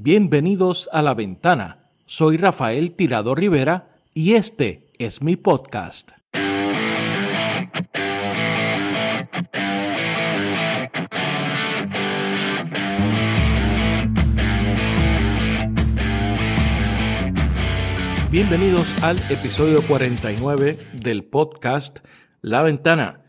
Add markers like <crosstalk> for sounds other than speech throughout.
Bienvenidos a La Ventana. Soy Rafael Tirado Rivera y este es mi podcast. Bienvenidos al episodio 49 del podcast La Ventana.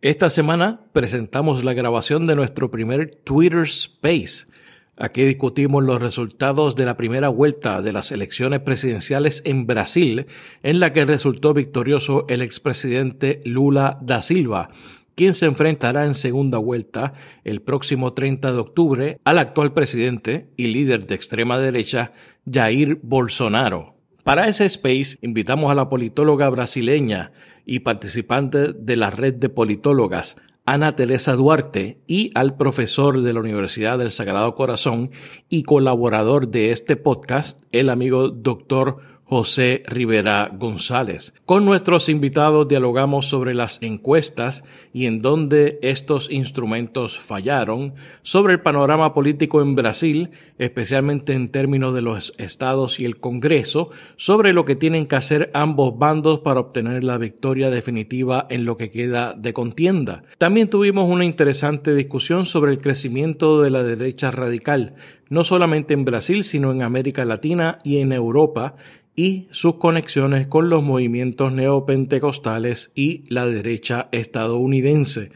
Esta semana presentamos la grabación de nuestro primer Twitter Space Aquí discutimos los resultados de la primera vuelta de las elecciones presidenciales en Brasil, en la que resultó victorioso el expresidente Lula da Silva, quien se enfrentará en segunda vuelta el próximo 30 de octubre al actual presidente y líder de extrema derecha Jair Bolsonaro. Para ese space invitamos a la politóloga brasileña y participante de la red de politólogas Ana Teresa Duarte y al profesor de la Universidad del Sagrado Corazón y colaborador de este podcast, el amigo doctor José Rivera González. Con nuestros invitados dialogamos sobre las encuestas y en dónde estos instrumentos fallaron, sobre el panorama político en Brasil, especialmente en términos de los estados y el Congreso, sobre lo que tienen que hacer ambos bandos para obtener la victoria definitiva en lo que queda de contienda. También tuvimos una interesante discusión sobre el crecimiento de la derecha radical, no solamente en Brasil, sino en América Latina y en Europa, y sus conexiones con los movimientos neopentecostales y la derecha estadounidense.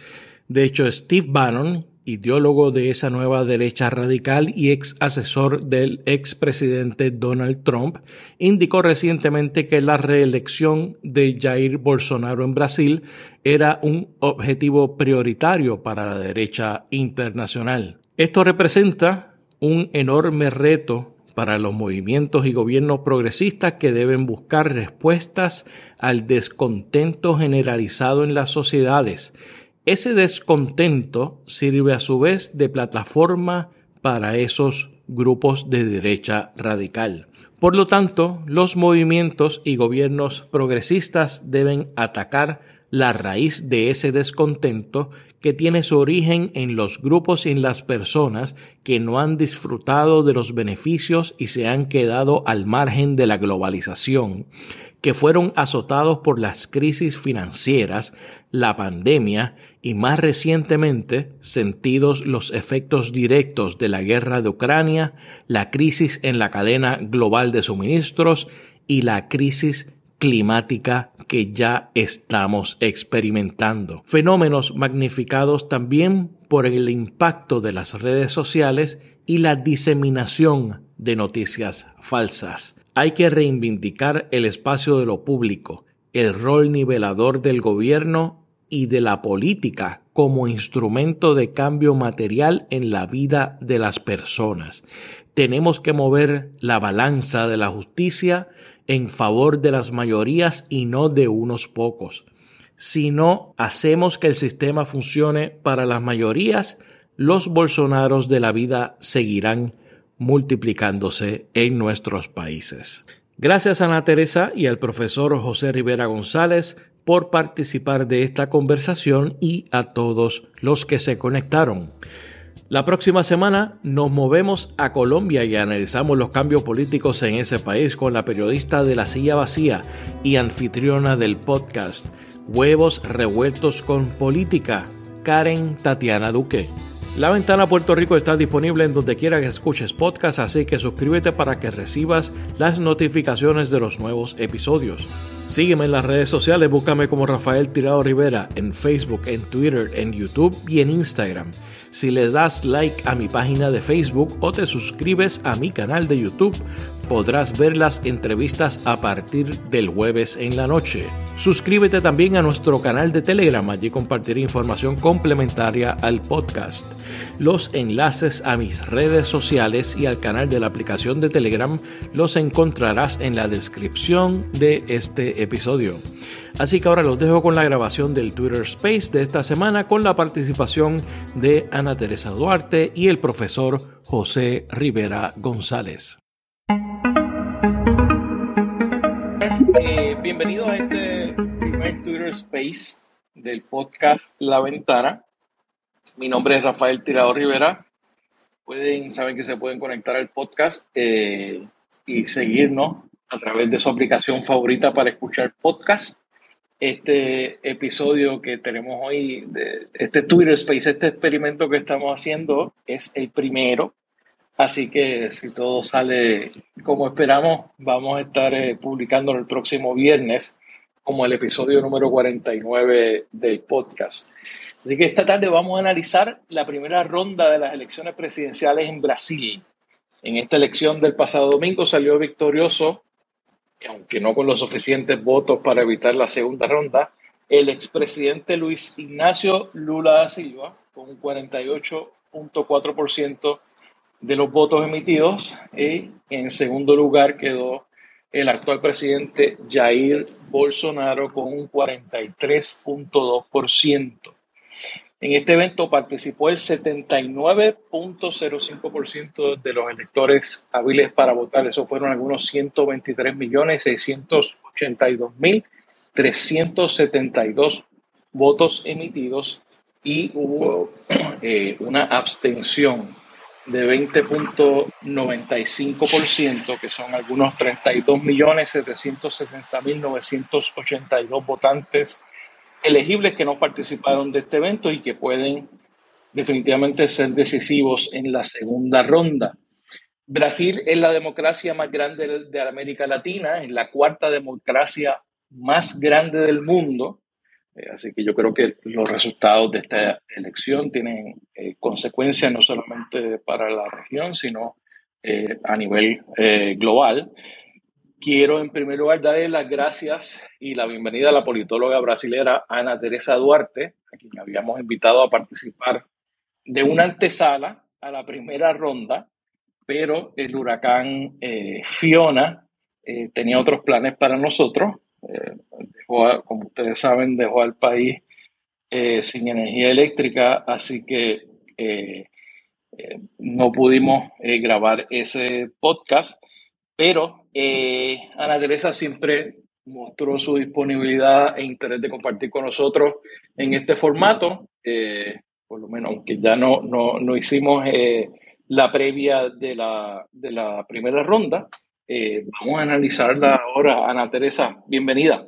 De hecho, Steve Bannon, ideólogo de esa nueva derecha radical y ex asesor del expresidente Donald Trump, indicó recientemente que la reelección de Jair Bolsonaro en Brasil era un objetivo prioritario para la derecha internacional. Esto representa un enorme reto para los movimientos y gobiernos progresistas que deben buscar respuestas al descontento generalizado en las sociedades. Ese descontento sirve a su vez de plataforma para esos grupos de derecha radical. Por lo tanto, los movimientos y gobiernos progresistas deben atacar la raíz de ese descontento que tiene su origen en los grupos y en las personas que no han disfrutado de los beneficios y se han quedado al margen de la globalización, que fueron azotados por las crisis financieras, la pandemia y más recientemente sentidos los efectos directos de la guerra de Ucrania, la crisis en la cadena global de suministros y la crisis climática que ya estamos experimentando. Fenómenos magnificados también por el impacto de las redes sociales y la diseminación de noticias falsas. Hay que reivindicar el espacio de lo público, el rol nivelador del gobierno y de la política como instrumento de cambio material en la vida de las personas. Tenemos que mover la balanza de la justicia en favor de las mayorías y no de unos pocos. Si no hacemos que el sistema funcione para las mayorías, los Bolsonaros de la vida seguirán multiplicándose en nuestros países. Gracias a Ana Teresa y al profesor José Rivera González por participar de esta conversación y a todos los que se conectaron. La próxima semana nos movemos a Colombia y analizamos los cambios políticos en ese país con la periodista de La Silla Vacía y anfitriona del podcast Huevos Revueltos con Política, Karen Tatiana Duque. La ventana Puerto Rico está disponible en donde quiera que escuches podcast, así que suscríbete para que recibas las notificaciones de los nuevos episodios. Sígueme en las redes sociales, búscame como Rafael Tirado Rivera en Facebook, en Twitter, en YouTube y en Instagram. Si le das like a mi página de Facebook o te suscribes a mi canal de YouTube, podrás ver las entrevistas a partir del jueves en la noche. Suscríbete también a nuestro canal de Telegram, allí compartiré información complementaria al podcast. Los enlaces a mis redes sociales y al canal de la aplicación de Telegram los encontrarás en la descripción de este episodio. Así que ahora los dejo con la grabación del Twitter Space de esta semana con la participación de Ana Teresa Duarte y el profesor José Rivera González. Eh, bienvenidos a este primer Twitter Space del podcast La Ventana. Mi nombre es Rafael Tirado Rivera. pueden, saben que se pueden conectar al podcast eh, y seguirnos a través de su aplicación favorita para escuchar podcast. Este episodio que tenemos hoy, de este Twitter Space, este experimento que estamos haciendo, es el primero. Así que si todo sale como esperamos, vamos a estar eh, publicando el próximo viernes como el episodio número 49 del podcast. Así que esta tarde vamos a analizar la primera ronda de las elecciones presidenciales en Brasil. En esta elección del pasado domingo salió victorioso, aunque no con los suficientes votos para evitar la segunda ronda, el expresidente Luis Ignacio Lula da Silva, con un 48.4% de los votos emitidos, y en segundo lugar quedó el actual presidente Jair Bolsonaro con un 43.2%. En este evento participó el 79.05% de los electores hábiles para votar. Eso fueron algunos 123 millones 682 mil 372 votos emitidos y hubo <clears throat> eh, una abstención de 20.95%, que son algunos 32 millones 770 mil 982 votantes elegibles que no participaron de este evento y que pueden definitivamente ser decisivos en la segunda ronda. Brasil es la democracia más grande de América Latina, es la cuarta democracia más grande del mundo, eh, así que yo creo que los resultados de esta elección tienen eh, consecuencias no solamente para la región, sino eh, a nivel global. Quiero en primer lugar darle las gracias y la bienvenida a la politóloga brasilera Ana Teresa Duarte, a quien habíamos invitado a participar de una antesala a la primera ronda, pero el huracán eh, Fiona eh, tenía otros planes para nosotros. Eh, como ustedes saben, dejó al país sin energía eléctrica, así que no pudimos grabar ese podcast pero eh, Ana Teresa siempre mostró su disponibilidad e interés de compartir con nosotros en este formato, eh, por lo menos aunque ya no, no, no hicimos eh, la previa de la, de la primera ronda. vamos a analizarla ahora. Ana Teresa, bienvenida.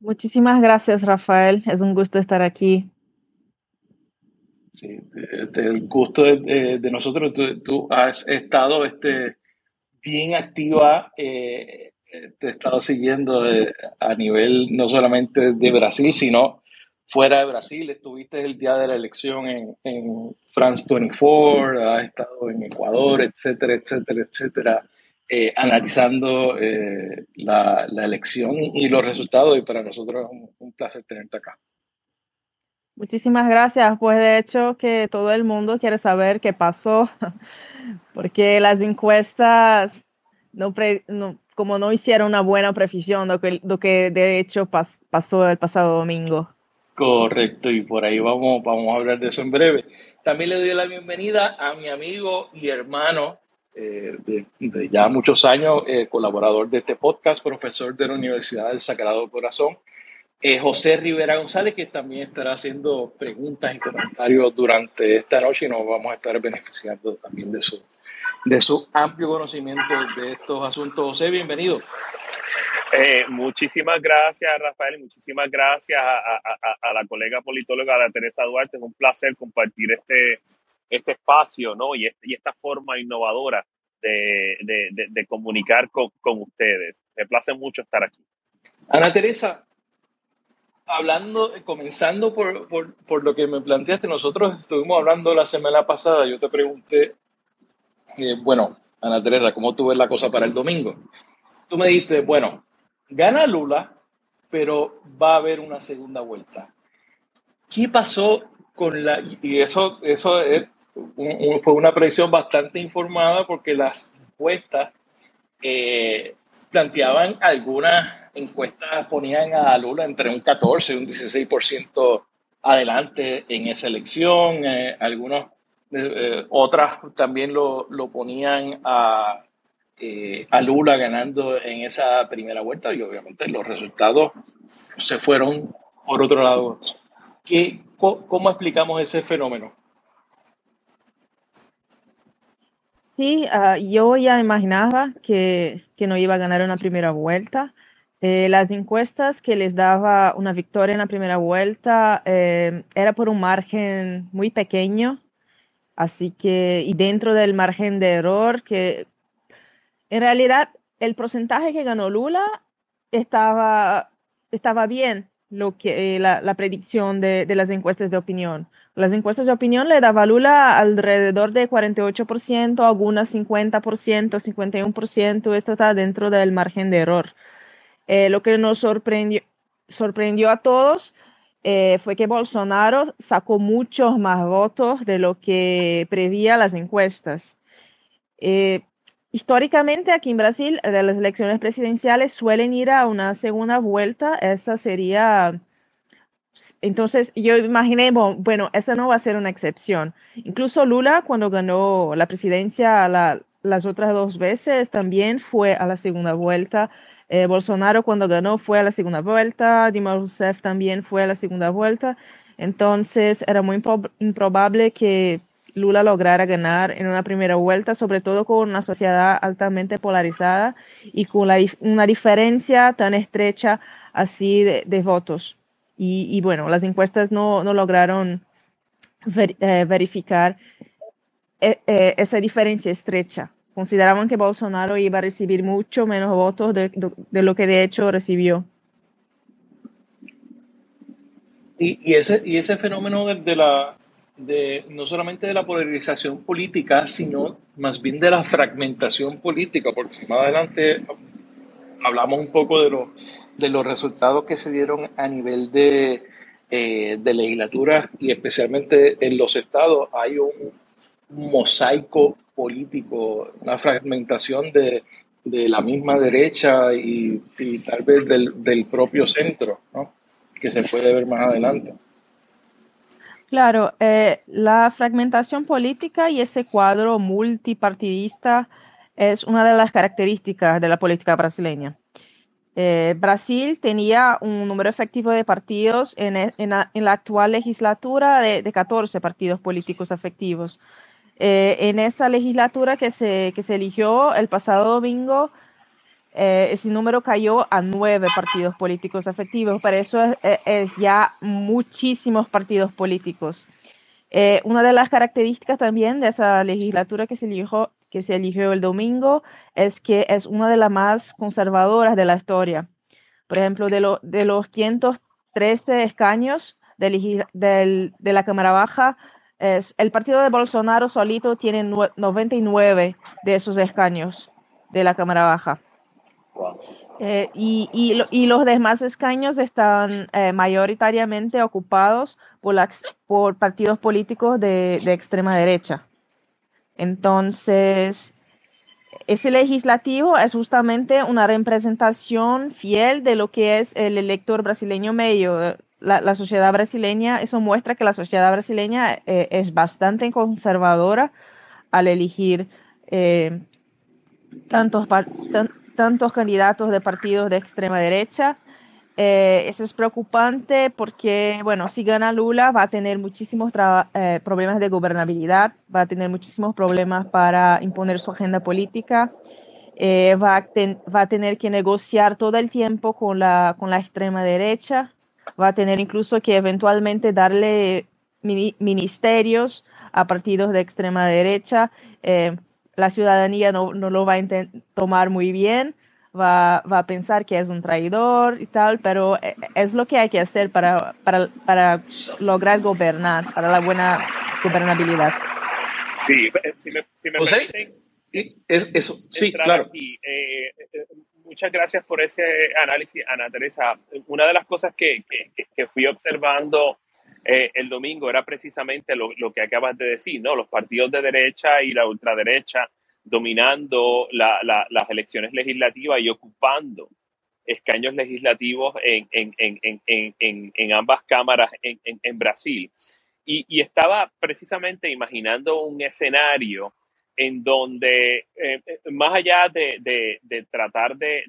Muchísimas gracias, Rafael. Es un gusto estar aquí. Sí, el gusto de, nosotros, tú, has estado este, bien activa, eh, te he estado siguiendo eh, a nivel no solamente de Brasil, sino fuera de Brasil. Estuviste el día de la elección en, en France 24, has estado en Ecuador, etcétera, etcétera, etcétera, eh, analizando la, la, elección y los resultados. Y para nosotros es un placer tenerte acá. Muchísimas gracias. Pues de hecho que todo el mundo quiere saber qué pasó, <laughs> porque las encuestas, no, como no hicieron una buena previsión de lo que, de hecho pasó el pasado domingo. Correcto, y por ahí vamos, vamos a hablar de eso en breve. También le doy la bienvenida a mi amigo y hermano eh, de, ya muchos años, eh, colaborador de este podcast, profesor de la Universidad del Sagrado Corazón, eh, José Rivera González, que también estará haciendo preguntas y comentarios durante esta noche y nos vamos a estar beneficiando también de su, de su amplio conocimiento de estos asuntos. José, bienvenido. Eh, muchísimas gracias, Rafael, y muchísimas gracias a, la colega politóloga la Teresa Duarte. Es un placer compartir este, este espacio ¿no? y, este, y esta forma innovadora de, de, comunicar con, con ustedes. Me place mucho estar aquí. Ana Teresa, hablando, comenzando por, por, por, lo que me planteaste, nosotros estuvimos hablando la semana pasada, yo te pregunté, eh, bueno, Ana Teresa, ¿cómo tú ves la cosa para el domingo? Tú me dijiste, bueno, gana Lula, pero va a haber una segunda vuelta. ¿Qué pasó con la... Y eso, eso fue una predicción bastante informada porque las encuestas eh, planteaban algunas encuestas ponían a Lula entre un 14 y un 16% adelante en esa elección. Eh, algunos, eh, otras también lo, lo ponían a, eh, a Lula ganando en esa primera vuelta y obviamente los resultados se fueron por otro lado. ¿Qué, ¿Cómo explicamos ese fenómeno? Sí, uh, yo ya imaginaba que, que, no iba a ganar una primera vuelta. Eh, las encuestas que les daba una victoria en la primera vuelta eh, era por un margen muy pequeño, así que, y dentro del margen de error, que en realidad el porcentaje que ganó Lula estaba, estaba bien, lo que, eh, la, predicción de, de, las encuestas de opinión. Las encuestas de opinión le daba a Lula alrededor de 48%, algunas 50%, 51%, esto está dentro del margen de error. Eh, lo que nos sorprendió, sorprendió a todos eh, fue que Bolsonaro sacó muchos más votos de lo que prevía las encuestas. Eh, históricamente aquí en Brasil, de las elecciones presidenciales suelen ir a una segunda vuelta. Esa sería... Entonces yo imaginé, bueno, esa no va a ser una excepción. Incluso Lula, cuando ganó la presidencia la, las otras dos veces, también fue a la segunda vuelta. Eh, Bolsonaro cuando ganó fue a la segunda vuelta, Dilma Rousseff también fue a la segunda vuelta. Entonces era muy improbable que Lula lograra ganar en una primera vuelta, sobre todo con una sociedad altamente polarizada y con una diferencia tan estrecha así de, votos. Y, bueno, las encuestas no, lograron eh, verificar eh, esa diferencia estrecha. Consideraban que Bolsonaro iba a recibir mucho menos votos de, de, lo que de hecho recibió. Y, y, ese, y ese fenómeno de, la, de, no solamente de la polarización política, sino más bien de la fragmentación política, porque más adelante hablamos un poco de, de los resultados que se dieron a nivel de, eh, de legislatura y especialmente en los estados, hay un mosaico político, una fragmentación de, de la misma derecha y, y tal vez del, del propio centro, ¿no? que se puede ver más adelante. Claro, eh, la fragmentación política y ese cuadro multipartidista es una de las características de la política brasileña. Eh, Brasil tenía un número efectivo de partidos en, en, la, en la, actual legislatura de, de, 14 partidos políticos efectivos. Eh, en esa legislatura que se, que se eligió el pasado domingo, eh, ese número cayó a nueve partidos políticos efectivos. Para eso es, es ya muchísimos partidos políticos. Eh, una de las características también de esa legislatura que se eligió, que se eligió el domingo es que es una de las más conservadoras de la historia. Por ejemplo, de, lo, de los 513 escaños de, de la Cámara Baja, es, el partido de Bolsonaro solito tiene 99 de esos escaños de la Cámara Baja. Eh, y, y, lo, y, los demás escaños están eh, mayoritariamente ocupados por, la, por partidos políticos de, de, extrema derecha. Entonces, ese legislativo es justamente una representación fiel de lo que es el elector brasileño medio. La, sociedad brasileña, eso muestra que la sociedad brasileña eh, es bastante conservadora al elegir eh, tantos, tan, tantos candidatos de partidos de extrema derecha. Eh, eso es preocupante porque, bueno, si gana Lula va a tener muchísimos problemas de gobernabilidad, va a tener muchísimos problemas para imponer su agenda política, va, a va, a tener que negociar todo el tiempo con la, con la extrema derecha, va a tener incluso que eventualmente darle mini ministerios a partidos de extrema derecha. Eh, la ciudadanía no, no lo va a tomar muy bien, va, va, a pensar que es un traidor y tal, pero eh, es lo que hay que hacer para, para, para lograr gobernar, para la buena gobernabilidad. Sí, si me, si me permiten, es, eso, sí, claro. Aquí, eh, eh, muchas gracias por ese análisis, Ana Teresa. Una de las cosas que, que, que fui observando eh, el domingo era precisamente lo, lo, que acabas de decir, ¿no? Los partidos de derecha y la ultraderecha dominando la, la, las elecciones legislativas y ocupando escaños legislativos en, en, en, en ambas cámaras en, Brasil. Y, y, estaba precisamente imaginando un escenario en donde, eh, más allá de, de, tratar de,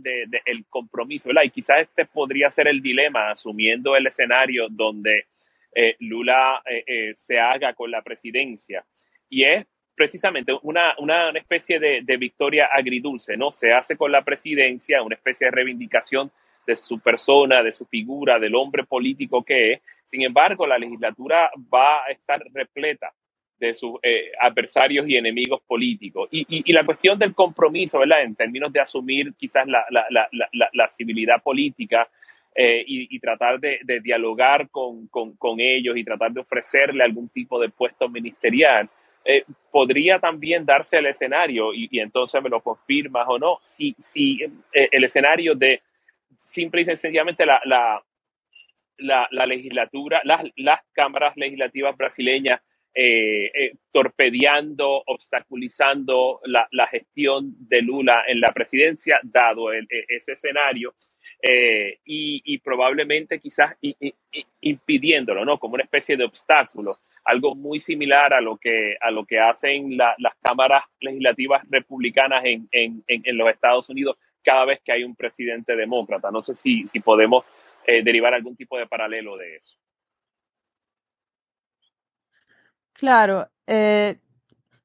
el compromiso, ¿verdad? y quizás este podría ser el dilema, asumiendo el escenario donde eh, Lula eh, eh, se haga con la presidencia. Y es precisamente una, una, especie de, de, victoria agridulce, ¿no? Se hace con la presidencia una especie de reivindicación de su persona, de su figura, del hombre político que es. Sin embargo, la legislatura va a estar repleta de sus eh, adversarios y enemigos políticos. Y, y, la cuestión del compromiso, ¿verdad? En términos de asumir quizás la, la, la, la civilidad política eh, y, y, tratar de, de dialogar con, con, con, ellos y tratar de ofrecerle algún tipo de puesto ministerial, eh, podría también darse el escenario, y, y, entonces me lo confirmas o no, si, si el escenario de simple y sencillamente la, la, la, la legislatura, las, las cámaras legislativas brasileñas eh, eh, torpedeando, obstaculizando la, la, gestión de Lula en la presidencia, dado e, ese escenario, eh, y, probablemente quizás impidiéndolo, ¿no? Como una especie de obstáculo, algo muy similar a lo que, a lo que hacen la, las cámaras legislativas republicanas en, en, en, los Estados Unidos cada vez que hay un presidente demócrata. No sé si, si podemos eh, derivar algún tipo de paralelo de eso. Claro, eh,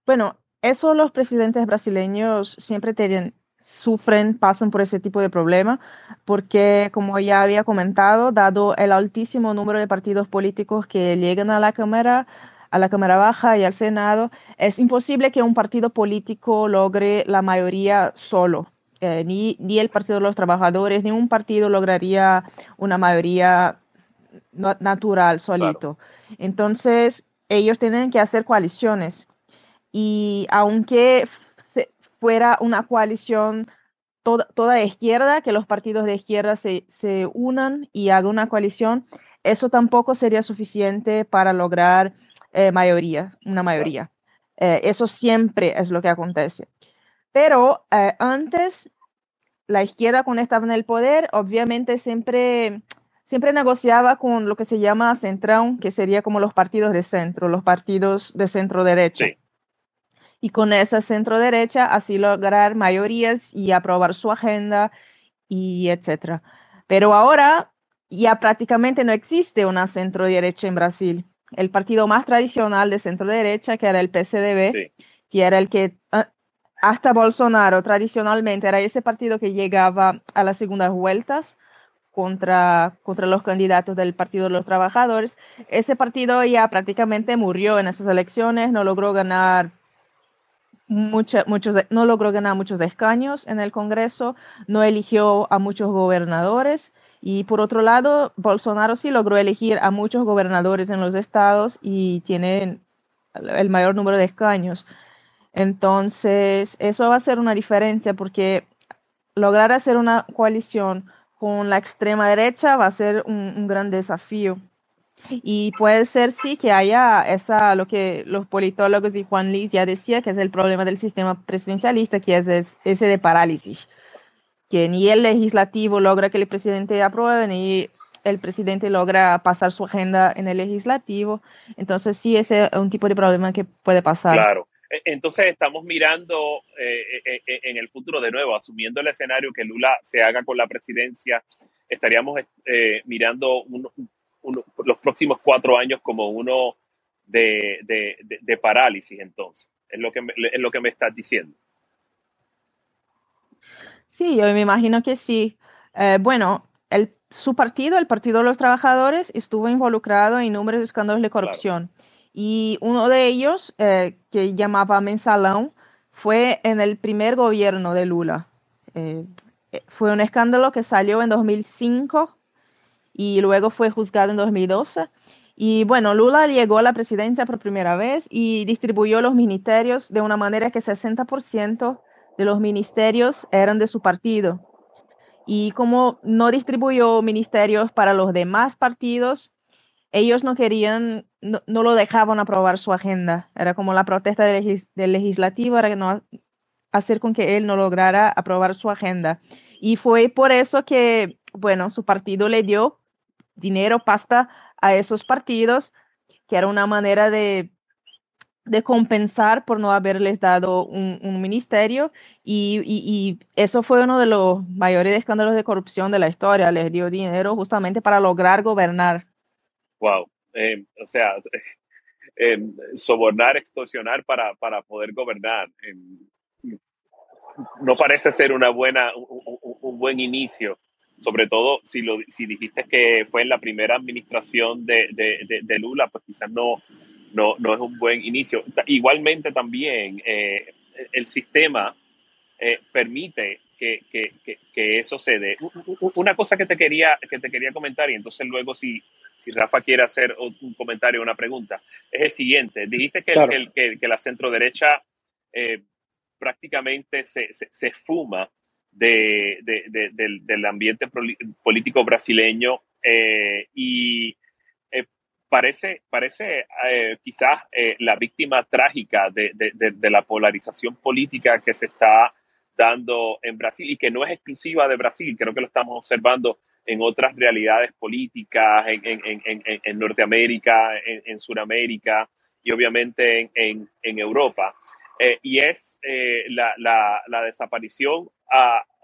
bueno, eso los presidentes brasileños siempre tienen, sufren, pasan por ese tipo de problema, porque como ya había comentado, dado el altísimo número de partidos políticos que llegan a la Cámara, a la Cámara Baja y al Senado, es imposible que un partido político logre la mayoría solo. Eh, ni, ni el Partido de los Trabajadores, ni un partido lograría una mayoría natural, solito. Entonces, ellos tienen que hacer coaliciones. Y aunque fuera una coalición toda, toda izquierda, que los partidos de izquierda se, se unan y hagan una coalición, eso tampoco sería suficiente para lograr eh, mayoría, una mayoría. Eh, eso siempre es lo que acontece. Pero eh, antes, la izquierda cuando estaba en el poder, obviamente siempre siempre negociaba con lo que se llama centrón, que sería como los partidos de centro, los partidos de centro derecha. Y con esa centro derecha así lograr mayorías y aprobar su agenda y etcétera. Pero ahora ya prácticamente no existe una centro derecha en Brasil. El partido más tradicional de centro derecha, que era el PCDB, que era el que ah, hasta Bolsonaro tradicionalmente era ese partido que llegaba a las segundas vueltas, contra, contra los candidatos del Partido de los Trabajadores. Ese partido ya prácticamente murió en esas elecciones, no logró ganar muchos, no logró ganar muchos escaños en el Congreso, no eligió a muchos gobernadores y por otro lado, Bolsonaro sí logró elegir a muchos gobernadores en los estados y tiene el mayor número de escaños. Entonces, eso va a ser una diferencia porque lograr hacer una coalición con la extrema derecha va a ser un, gran desafío. Y puede ser, sí, que haya esa, lo que los politólogos y Juan Liz ya decía, que es el problema del sistema presidencialista, que es ese de parálisis, que ni el legislativo logra que el presidente apruebe, ni el presidente logra pasar su agenda en el legislativo. Entonces, sí, ese es un tipo de problema que puede pasar. Claro. E, entonces estamos mirando eh, eh, eh, en el futuro de nuevo, asumiendo el escenario que Lula se haga con la presidencia, estaríamos mirando los próximos cuatro años como uno de, de, parálisis entonces. Es lo, que me, es lo que me estás diciendo. Sí, yo me imagino que sí. bueno, el, su partido, el Partido de los Trabajadores, estuvo involucrado en numerosos escándalos de corrupción. Y uno de ellos, eh, que llamaba Mensalón, fue en el primer gobierno de Lula. Eh, eh, fue un escándalo que salió en 2005 y luego fue juzgado en 2012. Y bueno, Lula llegó a la presidencia por primera vez y distribuyó los ministerios de una manera que 60% de los ministerios eran de su partido. Y como no distribuyó ministerios para los demás partidos, ellos no querían, no, lo dejaban aprobar su agenda. Era como la protesta del, legislativo, era no hacer con que él no lograra aprobar su agenda. Y fue por eso que, bueno, su partido le dio dinero, pasta a esos partidos, que era una manera de, compensar por no haberles dado un, ministerio. Y, y, eso fue uno de los mayores escándalos de corrupción de la historia. Les dio dinero justamente para lograr gobernar wow. Eh, o sea, <laughs> sobornar, extorsionar para, para poder gobernar. no parece ser una buena, un, buen inicio, sobre todo si, lo, si dijiste que fue en la primera administración de, de, de, Lula, pues quizás no, no, no, es un buen inicio. Igualmente también eh, el sistema eh, permite que, que, que, eso se dé. Una cosa que te quería, que te quería comentar, y entonces luego si, si Rafa quiere hacer un comentario una pregunta, es el siguiente. Dijiste que, que, que, la centro derecha eh, prácticamente se, se, se fuma de, de, del, del, ambiente político brasileño eh, y eh, parece, parece quizás la víctima trágica de, de, la polarización política que se está dando en Brasil y que no es exclusiva de Brasil, creo que lo estamos observando en otras realidades políticas, en, en, en, en Norteamérica, en, Sudamérica y obviamente en, Europa. Eh, y es eh, la, la, la, desaparición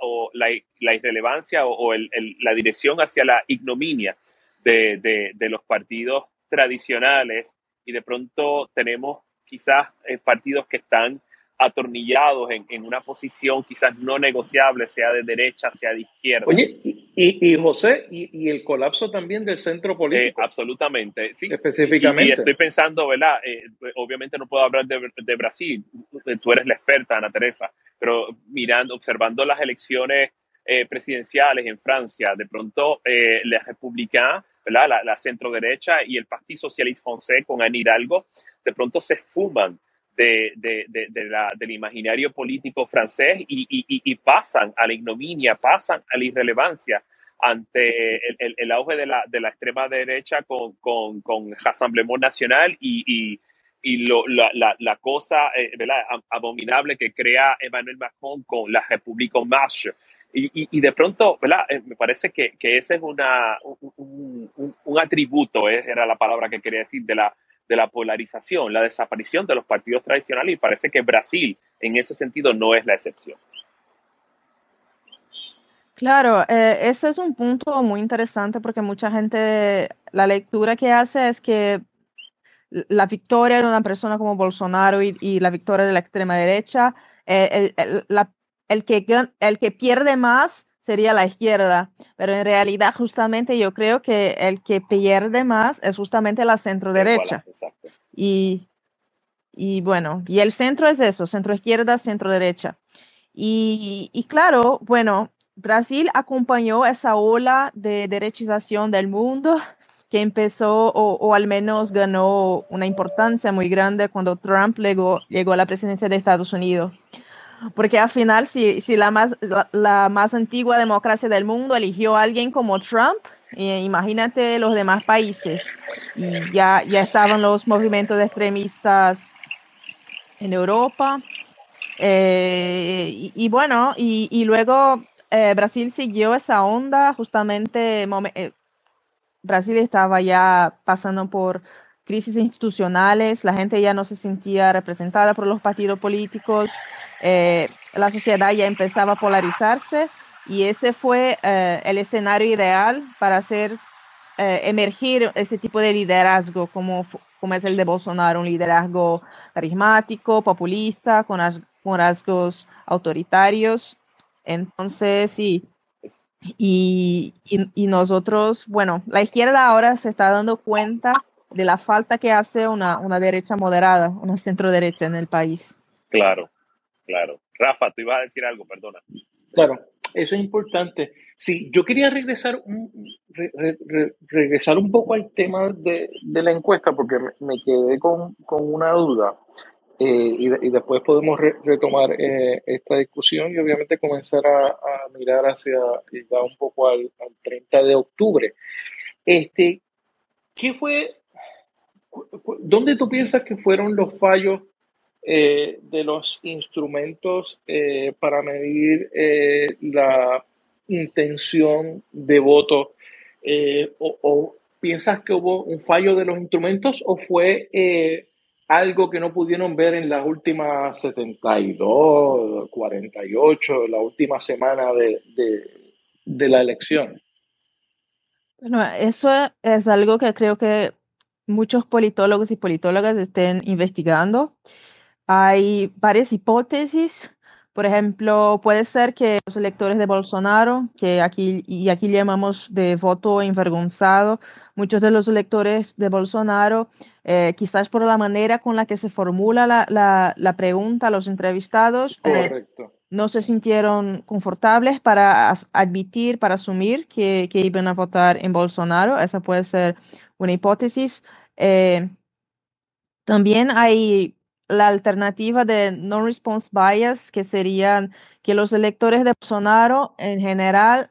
o la, la, irrelevancia o, el, la dirección hacia la ignominia de, de, de, los partidos tradicionales y de pronto tenemos quizás eh, partidos que están atornillados en, en, una posición quizás no negociable, sea de derecha, sea de izquierda. Oye, y, y, José, y, y, el colapso también del centro político. Eh, absolutamente, sí. Específicamente. Y, estoy pensando, ¿verdad? Eh, obviamente no puedo hablar de, de, Brasil, tú eres la experta, Ana Teresa, pero mirando, observando las elecciones eh, presidenciales en Francia, de pronto eh, les Républicains, ¿verdad? La, la centro derecha y el Partido Socialiste Français con Anne Hidalgo, de pronto se fuman de, de, de, la, del imaginario político francés y, y, y, pasan a la ignominia, pasan a la irrelevancia ante el, el, auge de la, de la, extrema derecha con, con, con Rassemblement Nacional y, y lo, la, la, la, cosa eh, abominable que crea Emmanuel Macron con la República en Marche. Y, y, de pronto, ¿verdad? Eh, me parece que, que ese es una, un, un, un, atributo, eh, era la palabra que quería decir, de la, de la polarización, la desaparición de los partidos tradicionales y parece que Brasil en ese sentido no es la excepción. Claro, eh, ese es un punto muy interesante porque mucha gente, la lectura que hace es que la victoria de una persona como Bolsonaro y, y la victoria de la extrema derecha, eh, el, el, la, el, que, el que pierde más sería la izquierda, pero en realidad justamente yo creo que el que pierde más es justamente la centro derecha. Y, y bueno, y el centro es eso, centro izquierda, centro derecha. Y, y claro, bueno, Brasil acompañó esa ola de derechización del mundo que empezó o, o, al menos ganó una importancia muy grande cuando Trump llegó, llegó a la presidencia de Estados Unidos. Porque al final, si, si la, más, la, más antigua democracia del mundo eligió a alguien como Trump, eh, imagínate los demás países. Y ya, ya estaban los movimientos extremistas en Europa. Eh, y, y, bueno, y, y luego eh, Brasil siguió esa onda, justamente eh, Brasil estaba ya pasando por crisis institucionales, la gente ya no se sentía representada por los partidos políticos, eh, la sociedad ya empezaba a polarizarse y ese fue eh, el escenario ideal para hacer eh, emergir ese tipo de liderazgo como, como es el de Bolsonaro, un liderazgo carismático, populista, con, rasgos autoritarios. Entonces, sí, y, nosotros, bueno, la izquierda ahora se está dando cuenta de la falta que hace una, una derecha moderada, una centro derecha en el país. Claro, claro. Rafa, tú ibas a decir algo, perdona. Claro, eso es importante. Sí, yo quería regresar un, re, re, regresar un poco al tema de, de la encuesta porque me, quedé con, con, una duda eh, y, y, después podemos re, retomar eh, esta discusión y obviamente comenzar a, a mirar hacia ya un poco al, al 30 de octubre. Este, ¿Qué fue ¿Dónde tú piensas que fueron los fallos eh, de los instrumentos eh, para medir eh, la intención de voto? O, piensas que hubo un fallo de los instrumentos o fue algo que no pudieron ver en las últimas 72, 48, la última semana de, de la elección? Bueno, eso es algo que creo que muchos politólogos y politólogas estén investigando. Hay varias hipótesis. Por ejemplo, puede ser que los electores de Bolsonaro, que aquí y aquí llamamos de voto envergonzado, muchos de los electores de Bolsonaro, eh, quizás por la manera con la que se formula la, la, pregunta a los entrevistados, eh, no se sintieron confortables para admitir, para asumir que, que, iban a votar en Bolsonaro. Esa puede ser una hipótesis. Eh, también hay la alternativa de no-response bias, que serían que los electores de Bolsonaro en general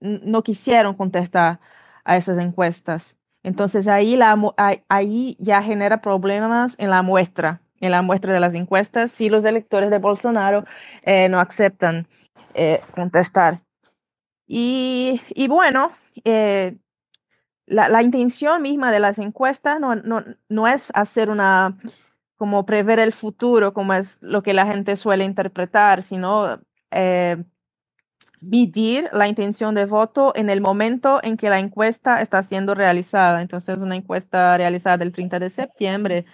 no quisieron contestar a esas encuestas. Entonces ahí, ahí ya genera problemas en la muestra, en la muestra de las encuestas, si los electores de Bolsonaro eh, no aceptan eh, contestar. Y, y bueno, eh, la, la, intención misma de las encuestas no, no, no es hacer una, como prever el futuro, como es lo que la gente suele interpretar, sino medir la intención de voto en el momento en que la encuesta está siendo realizada. Entonces, una encuesta realizada el 30 de septiembre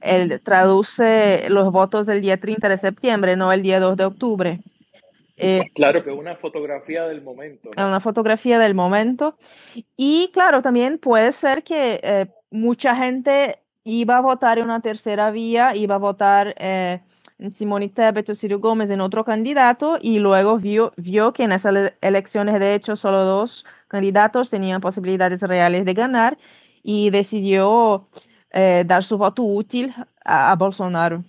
él traduce los votos del día 30 de septiembre, no el día 2 de octubre. Eh, claro, que una fotografía del momento. Una fotografía del momento. Y claro, también puede ser que eh, mucha gente iba a votar en una tercera vía, iba a votar eh, Simone Tebet o Ciro Gómez en otro candidato y luego vio, vio que en esas elecciones de hecho solo dos candidatos tenían posibilidades reales de ganar y decidió eh, dar su voto útil a, Bolsonaro.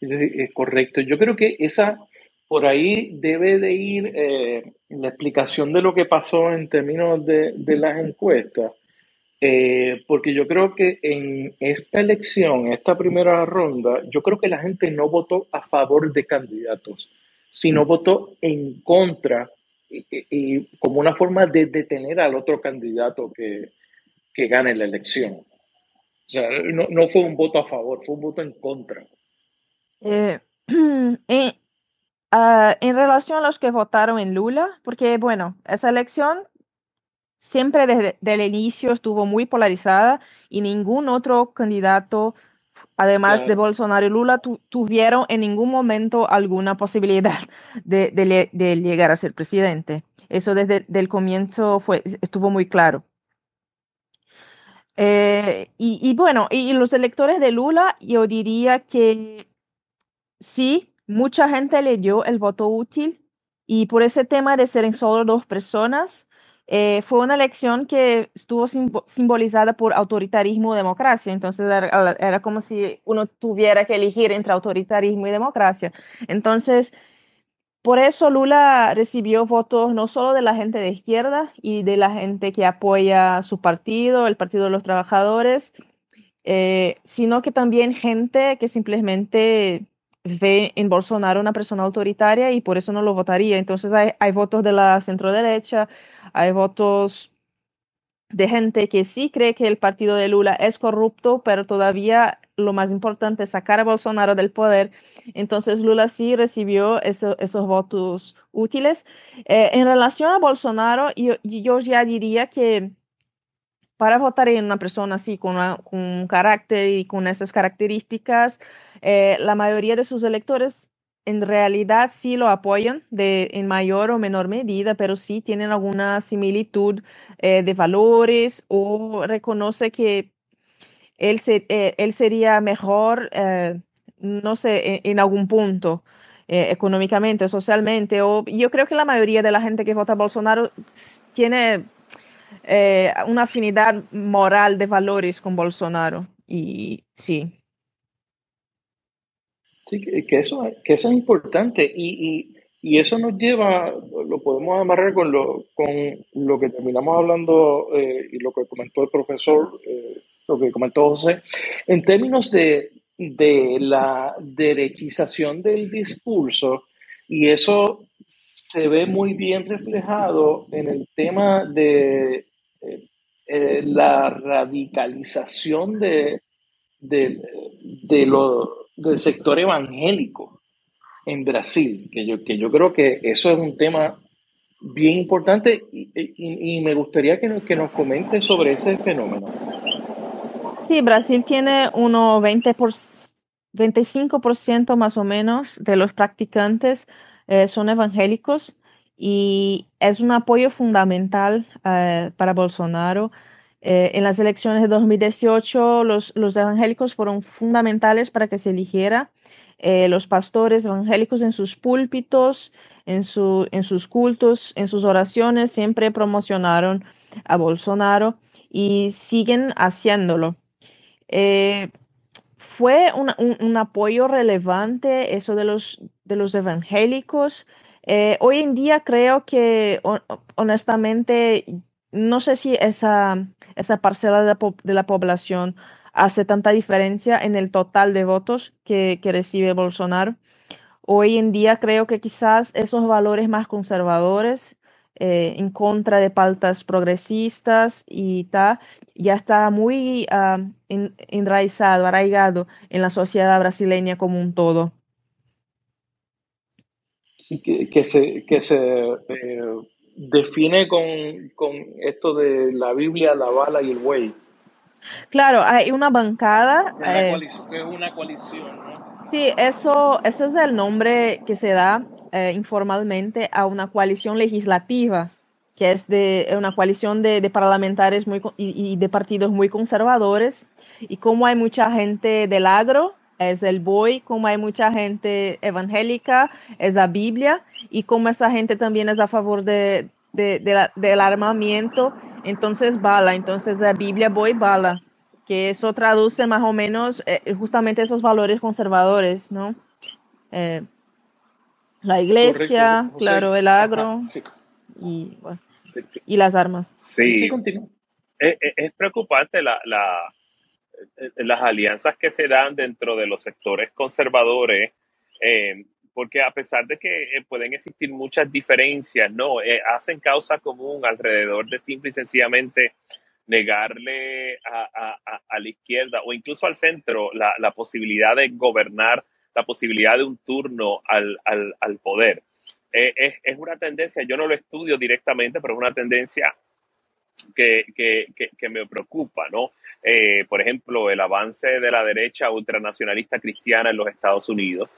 Es, correcto. Yo creo que esa por ahí debe de ir eh, la explicación de lo que pasó en términos de, de las encuestas. Eh, porque yo creo que en esta elección, esta primera ronda, yo creo que la gente no votó a favor de candidatos, sino votó en contra y, como una forma de detener al otro candidato que, que gane la elección. O sea, no, no, fue un voto a favor, fue un voto en contra. Eh, <clears throat> eh, ah, en relación a los que votaron en Lula, porque bueno, esa elección siempre desde el inicio estuvo muy polarizada y ningún otro candidato, además de Bolsonaro y Lula, tuvieron en ningún momento alguna posibilidad <laughs> de, llegar a ser presidente. Eso desde el comienzo fue, estuvo muy claro. Eh, y, bueno, y, los electores de Lula, yo diría que sí, mucha gente le dio el voto útil y por ese tema de ser en solo dos personas, eh, fue una elección que estuvo simbolizada por autoritarismo y democracia. Entonces era, como si uno tuviera que elegir entre autoritarismo y democracia. Entonces, por eso Lula recibió votos no solo de la gente de izquierda y de la gente que apoya su partido, el Partido de los Trabajadores, eh, sino que también gente que simplemente ve en Bolsonaro una persona autoritaria y por eso no lo votaría. Entonces hay, hay votos de la centro derecha, hay votos de gente que sí cree que el partido de Lula es corrupto, pero todavía lo más importante es sacar a Bolsonaro del poder. Entonces Lula sí recibió esos votos útiles. Eh, en relación a Bolsonaro, yo, yo, ya diría que para votar en una persona así, con, un carácter y con esas características, eh, la mayoría de sus electores en realidad sí lo apoyan de, en mayor o menor medida, pero sí tienen alguna similitud eh, de valores o reconoce que él, se, eh, él sería mejor, no sé, en, algún punto. económicamente, socialmente, o yo creo que la mayoría de la gente que vota Bolsonaro tiene una afinidad moral de valores con Bolsonaro. Y sí, Sí, que eso, que eso es importante y, y, eso nos lleva, lo podemos amarrar con lo, con lo que terminamos hablando eh, y lo que comentó el profesor, eh, lo que comentó José, en términos de, de la derechización del discurso y eso se ve muy bien reflejado en el tema de eh, la radicalización de, de, de, del sector evangélico en Brasil, que yo, que yo creo que eso es un tema bien importante y, me gustaría que nos, que nos comente sobre ese fenómeno. Sí, Brasil tiene unos 20 por, 25% más o menos de los practicantes eh, son evangélicos y es un apoyo fundamental eh, para Bolsonaro. Eh, en las elecciones de 2018 los, los, evangélicos fueron fundamentales para que se eligiera. los pastores evangélicos en sus púlpitos, en, su, en sus cultos, en sus oraciones, siempre promocionaron a Bolsonaro y siguen haciéndolo. Eh, fue un, un, apoyo relevante eso de los, de los evangélicos. Eh, hoy en día creo que honestamente no sé si esa, esa parcela de la, población hace tanta diferencia en el total de votos que, recibe Bolsonaro. Hoy en día creo que quizás esos valores más conservadores eh, en contra de pautas progresistas y tal, ya está muy uh, enraizado, arraigado en la sociedad brasileña como un todo. Sí, que, que se, que se eh, define con, con, esto de la Biblia, la bala y el buey. Claro, hay una bancada. Una eh, es una coalición, ¿no? Sí, eso, eso es el nombre que se da eh, informalmente a una coalición legislativa, que es de una coalición de, de parlamentarios muy, y, y, de partidos muy conservadores. Y como hay mucha gente del agro, es el BOI, como hay mucha gente evangélica, es la Biblia, y como esa gente también es a favor de, de, de la, del armamento, entonces bala, entonces la Biblia, BOI, bala que eso traduce más o menos eh, justamente esos valores conservadores, ¿no? Eh, la iglesia, claro, el agro y, bueno, y, las armas. Sí, es, es, preocupante la, la, eh, las alianzas que se dan dentro de los sectores conservadores, porque a pesar de que pueden existir muchas diferencias, no, hacen causa común alrededor de simple y sencillamente negarle a, la izquierda o incluso al centro la, posibilidad de gobernar, la posibilidad de un turno al, poder. Eh, es, una tendencia, yo no lo estudio directamente, pero es una tendencia que, me preocupa, ¿no? Eh, por ejemplo, el avance de la derecha ultranacionalista cristiana en los Estados Unidos,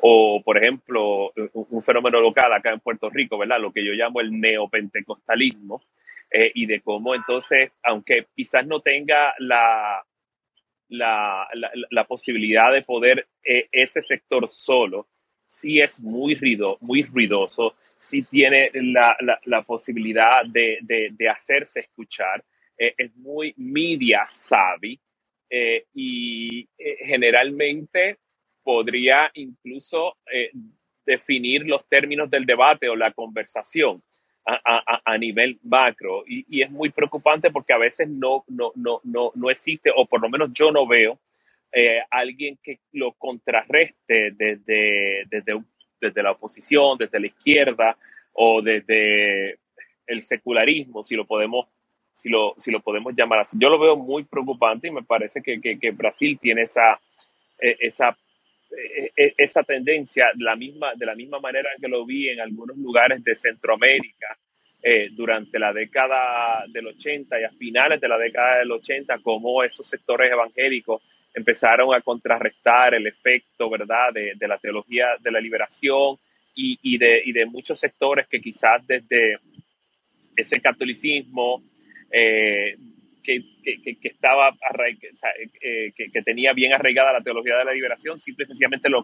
o por ejemplo, un, un fenómeno local acá en Puerto Rico, ¿verdad? Lo que yo llamo el neopentecostalismo, eh, y de cómo entonces, aunque quizás no tenga la, la, la, posibilidad de poder eh, ese sector solo, sí es muy, ruido, muy ruidoso, sí tiene la, la posibilidad de, de, de, hacerse escuchar, eh, es muy media savvy y generalmente podría incluso definir los términos del debate o la conversación a, a, nivel macro. Y, es muy preocupante porque a veces no, no, no, no, no existe, o por lo menos yo no veo, eh, alguien que lo contrarreste desde, desde, desde la oposición, desde la izquierda o desde el secularismo, si lo podemos si lo, si lo podemos llamar así. Yo lo veo muy preocupante y me parece que, que, que Brasil tiene esa, eh, esa e, e, esa tendencia la misma, de la misma manera que lo vi en algunos lugares de Centroamérica eh, durante la década del 80 y a finales de la década del 80, como esos sectores evangélicos empezaron a contrarrestar el efecto, ¿verdad?, de, de la teología de la liberación y, y, de, y, de, muchos sectores que quizás desde ese catolicismo eh, que, que, que estaba eh, que, tenía bien arraigada la teología de la liberación, simple y sencillamente lo,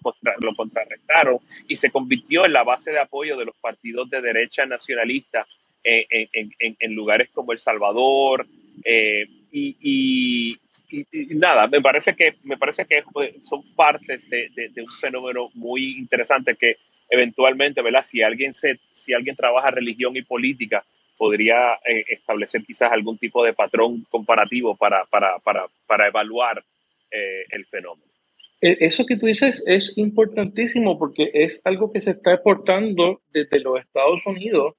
contrarrestaron y se convirtió en la base de apoyo de los partidos de derecha nacionalista en, lugares como El Salvador. Eh, y, nada, me parece que, me parece que son partes de, de, de un fenómeno muy interesante que eventualmente, ¿verdad? Si alguien, se, si alguien trabaja religión y política, podría eh, establecer quizás algún tipo de patrón comparativo para, para, para, para evaluar eh, el fenómeno. E, eso que tú dices es importantísimo porque es algo que se está exportando desde los Estados Unidos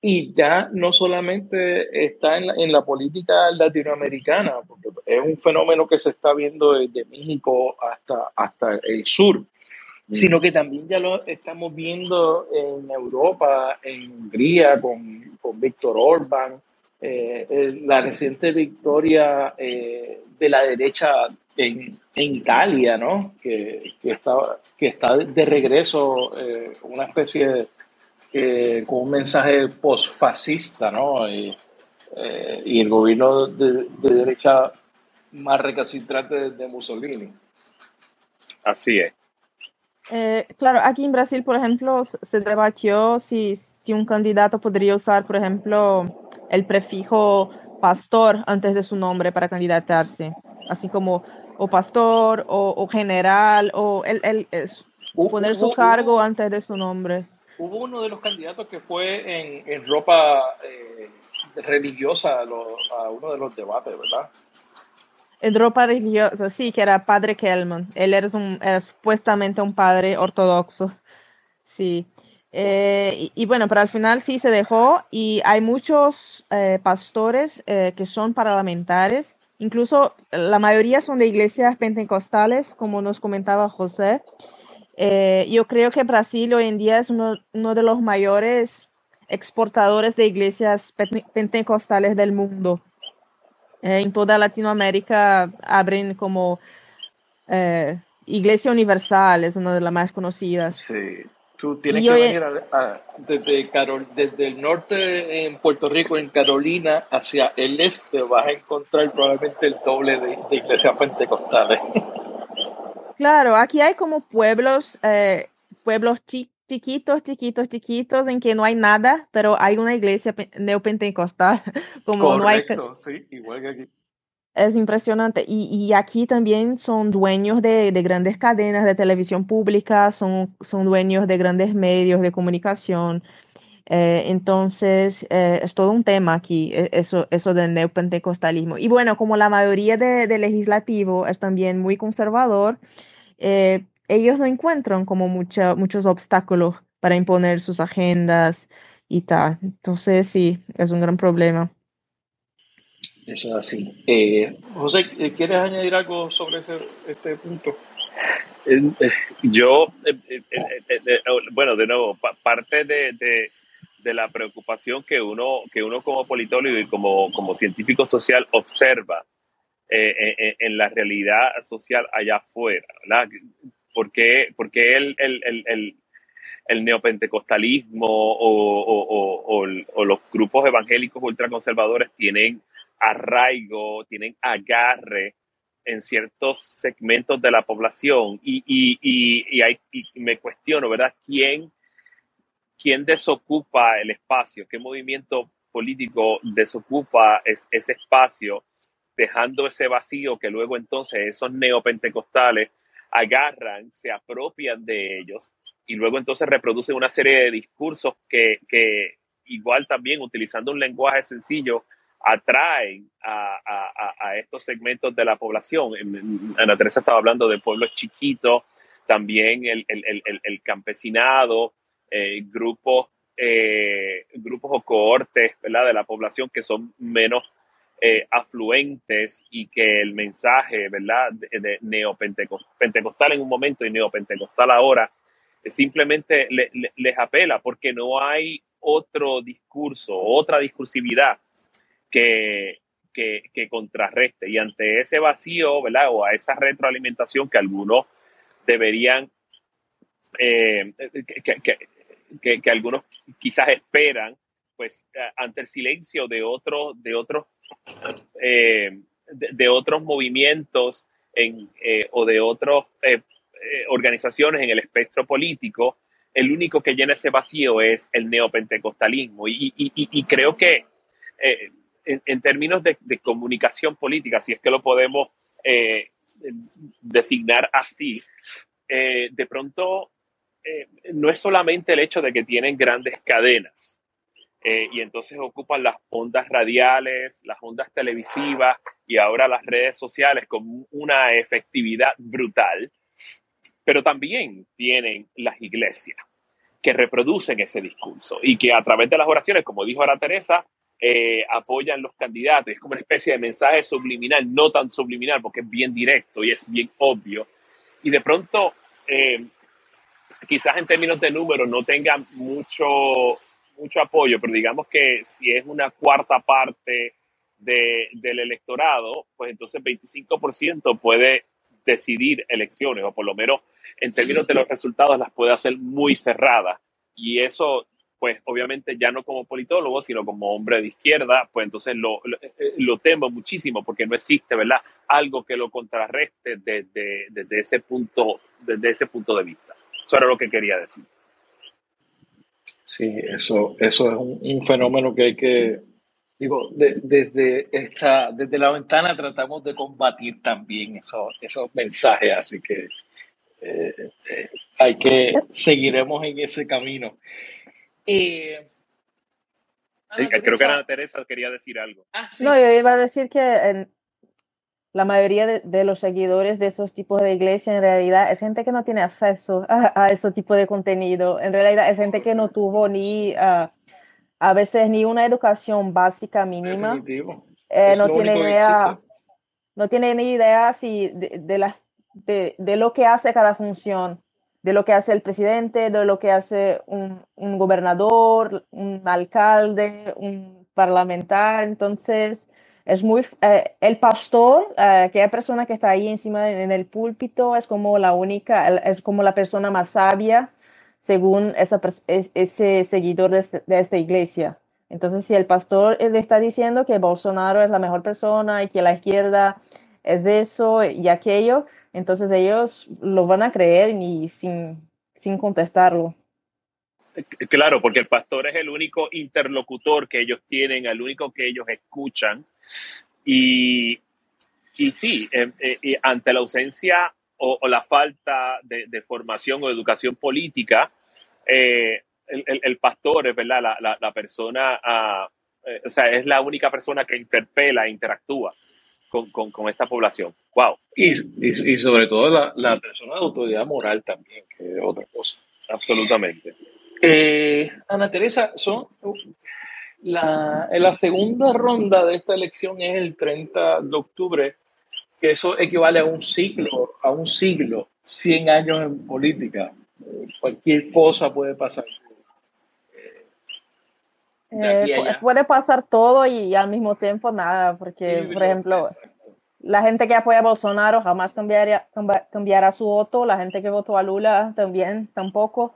y ya no solamente está en la, en la política latinoamericana, porque es un fenómeno que se está viendo desde México hasta, hasta el sur. Sino que también ya lo estamos viendo en Europa, en Hungría, con, con Víctor Orbán, eh, la reciente victoria eh, de la derecha en, en Italia, ¿no? que, que, está, que está de regreso, eh, una especie de, con un mensaje postfascista, ¿no? Y, y el gobierno de, de, derecha más recalcitrante de Mussolini. Así es. Eh, claro, aquí en Brasil, por ejemplo, se debatió si, si un candidato podría usar, por ejemplo, el prefijo pastor antes de su nombre para candidatarse, así como o pastor o, general o el, el, poner su cargo antes de su nombre. Hubo uno de los candidatos que fue en, en ropa eh, religiosa a, uno de los debates, ¿verdad? Ropa religiosa, sí, que era padre Kelman. Él era, un, era supuestamente un padre ortodoxo. Sí. Eh, y, bueno, pero al final sí se dejó y hay muchos eh, pastores eh, que son parlamentares, incluso la mayoría son de iglesias pentecostales, como nos comentaba José. yo creo que Brasil hoy en día es uno, uno de los mayores exportadores de iglesias pentecostales del mundo. En toda Latinoamérica abren como Iglesia Universal, es una de las más conocidas. Sí. Tú tienes que venir desde, Carol, desde el norte en Puerto Rico, en Carolina, hacia el este, vas a encontrar probablemente el doble de, iglesias pentecostales. Claro, aquí hay como pueblos, eh, pueblos chiquitos, chiquitos, chiquitos, en que no hay nada, pero hay una iglesia neopentecostal. <laughs> Como no hay... sí, igual que aquí. Es impresionante. Y, y, aquí también son dueños de, de, grandes cadenas de televisión pública, son, son dueños de grandes medios de comunicación. Eh, entonces, eh, es todo un tema aquí, e, eso, eso del neopentecostalismo. Y bueno, como la mayoría del de legislativo es también muy conservador, eh, ellos no encuentran como mucha, muchos obstáculos para imponer sus agendas y tal. Entonces, sí, es un gran problema. Eso es así. Eh, José, ¿quieres añadir algo sobre este punto? Eh, yo, eh, bueno, de nuevo, parte de, la preocupación que uno, que uno como politólogo y como, como científico social observa en la realidad social allá afuera, ¿verdad? ¿Por qué, porque el, el, el, neopentecostalismo o, o, los grupos evangélicos ultraconservadores tienen arraigo, tienen agarre en ciertos segmentos de la población y, y, hay, me cuestiono, ¿verdad? ¿Quién, ¿Quién desocupa el espacio? ¿Qué movimiento político desocupa ese espacio, dejando ese vacío que luego entonces esos neopentecostales agarran, se apropian de ellos y luego entonces reproducen una serie de discursos que, que igual también utilizando un lenguaje sencillo atraen a, a, estos segmentos de la población. Ana Teresa estaba hablando de pueblos chiquitos, también el, el, el, el campesinado, eh, grupos, eh, grupos o cohortes ¿verdad? de la población que son menos eh, afluentes y que el mensaje ¿verdad? de, neopentecostal en un momento y neopentecostal ahora simplemente les apela porque no hay otro discurso, otra discursividad que, que, contrarreste. Y ante ese vacío, ¿verdad? O a esa retroalimentación que algunos deberían, eh, que, que, algunos quizás esperan, pues ante el silencio de otros, de otros, eh, de, otros movimientos en, eh, o de otras organizaciones en el espectro político, el único que llena ese vacío es el neopentecostalismo. Y, creo que en, términos de, comunicación política, si es que lo podemos eh, designar así, eh, de pronto eh, no es solamente el hecho de que tienen grandes cadenas y entonces ocupan las ondas radiales, las ondas televisivas y ahora las redes sociales con una efectividad brutal, pero también tienen las iglesias que reproducen ese discurso y que a través de las oraciones, como dijo ahora Teresa, eh, apoyan los candidatos. Es como una especie de mensaje subliminal, no tan subliminal porque es bien directo y es bien obvio. Y de pronto, eh, quizás en términos de números no tenga mucho, mucho apoyo, pero digamos que si es una cuarta parte de, del electorado, pues entonces 25% puede decidir elecciones, o por lo menos en términos de los resultados las puede hacer muy cerradas. Y eso, pues obviamente ya no como politólogo, sino como hombre de izquierda, pues entonces lo, lo, temo muchísimo porque no existe, ¿verdad? Algo que lo contrarreste desde, desde, ese, punto, desde ese punto de vista. Eso era lo que quería decir. Sí, eso, eso es un, fenómeno que hay que, digo, desde, esta, desde la ventana tratamos de combatir también esos, esos mensajes, así que eh, eh, hay que, seguiremos en ese camino. Eh, creo que Ana Teresa quería decir algo. Ah, no, yo iba a decir que en, la mayoría de, los seguidores de esos tipos de iglesias en realidad es gente que no tiene acceso a, ese tipo de contenido. En realidad es gente que no tuvo ni ah, a veces ni una educación básica mínima. Eh, no tiene idea, no tiene ni idea si de, de, de, lo que hace cada función, de lo que hace el presidente, de lo que hace un, un gobernador, un alcalde, un parlamentar. Entonces, es muy, eh, el pastor, eh, aquella persona que está ahí encima en el púlpito, es como la única, es como la persona más sabia según esa, ese seguidor de, este, de, esta iglesia. Entonces, si el pastor le está diciendo que Bolsonaro es la mejor persona y que la izquierda es eso y aquello, entonces ellos lo van a creer y sin, sin contestarlo. Claro, porque el pastor es el único interlocutor que ellos tienen, el único que ellos escuchan. Y, y sí, eh, eh, ante la ausencia o, la falta de, formación o educación política, eh, el, pastor es ¿verdad? La, la, persona, ah, o sea, es la única persona que interpela, e interactúa con, con, con esta población. ¡Wow! Y, y, y sobre todo la, la persona de autoridad moral también, que es otra cosa. Absolutamente. Eh, Ana Teresa, son, la, en la segunda ronda de esta elección es el 30 de octubre, que eso equivale a un siglo, a un siglo, 100 años en política. cualquier cosa puede pasar. Eh, puede pasar todo y, al mismo tiempo nada, porque, por ejemplo, la gente que apoya a Bolsonaro jamás cambiaría, cambiará su voto, la gente que votó a Lula también tampoco.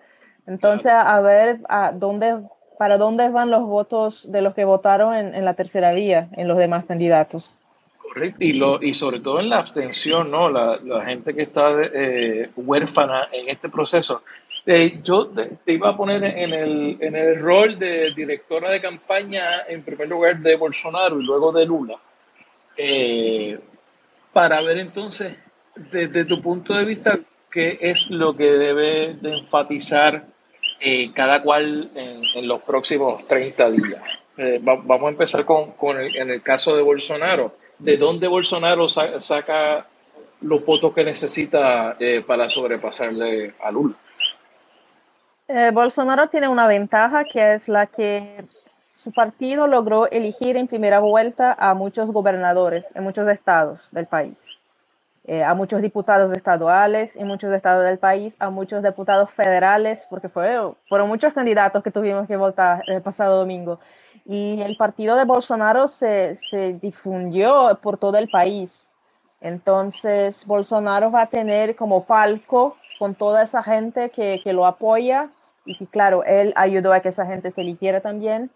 Entonces, a ver a dónde, para dónde van los votos de los que votaron en, la tercera vía, en los demás candidatos. Correcto, y, lo, y sobre todo en la abstención, ¿no? La, la gente que está eh, huérfana en este proceso. Eh, yo te, iba a poner en el, en el rol de directora de campaña, en primer lugar de Bolsonaro y luego de Lula, eh, para ver entonces, desde tu punto de vista, qué es lo que debe de enfatizar eh, cada cual en, los próximos 30 días. Eh, vamos a empezar con, con el, en el caso de Bolsonaro. ¿De dónde Bolsonaro saca los votos que necesita eh, para sobrepasarle a Lula? Bolsonaro tiene una ventaja que es la que su partido logró elegir en primera vuelta a muchos gobernadores en muchos estados del país. Eh, a muchos diputados estaduales en muchos estados del país, a muchos diputados federales, porque fue, fueron muchos candidatos que tuvimos que votar el pasado domingo. Y el partido de Bolsonaro se, se difundió por todo el país. Entonces, Bolsonaro va a tener como palco con toda esa gente que, que lo apoya y que, claro, él ayudó a que esa gente se eligiera también.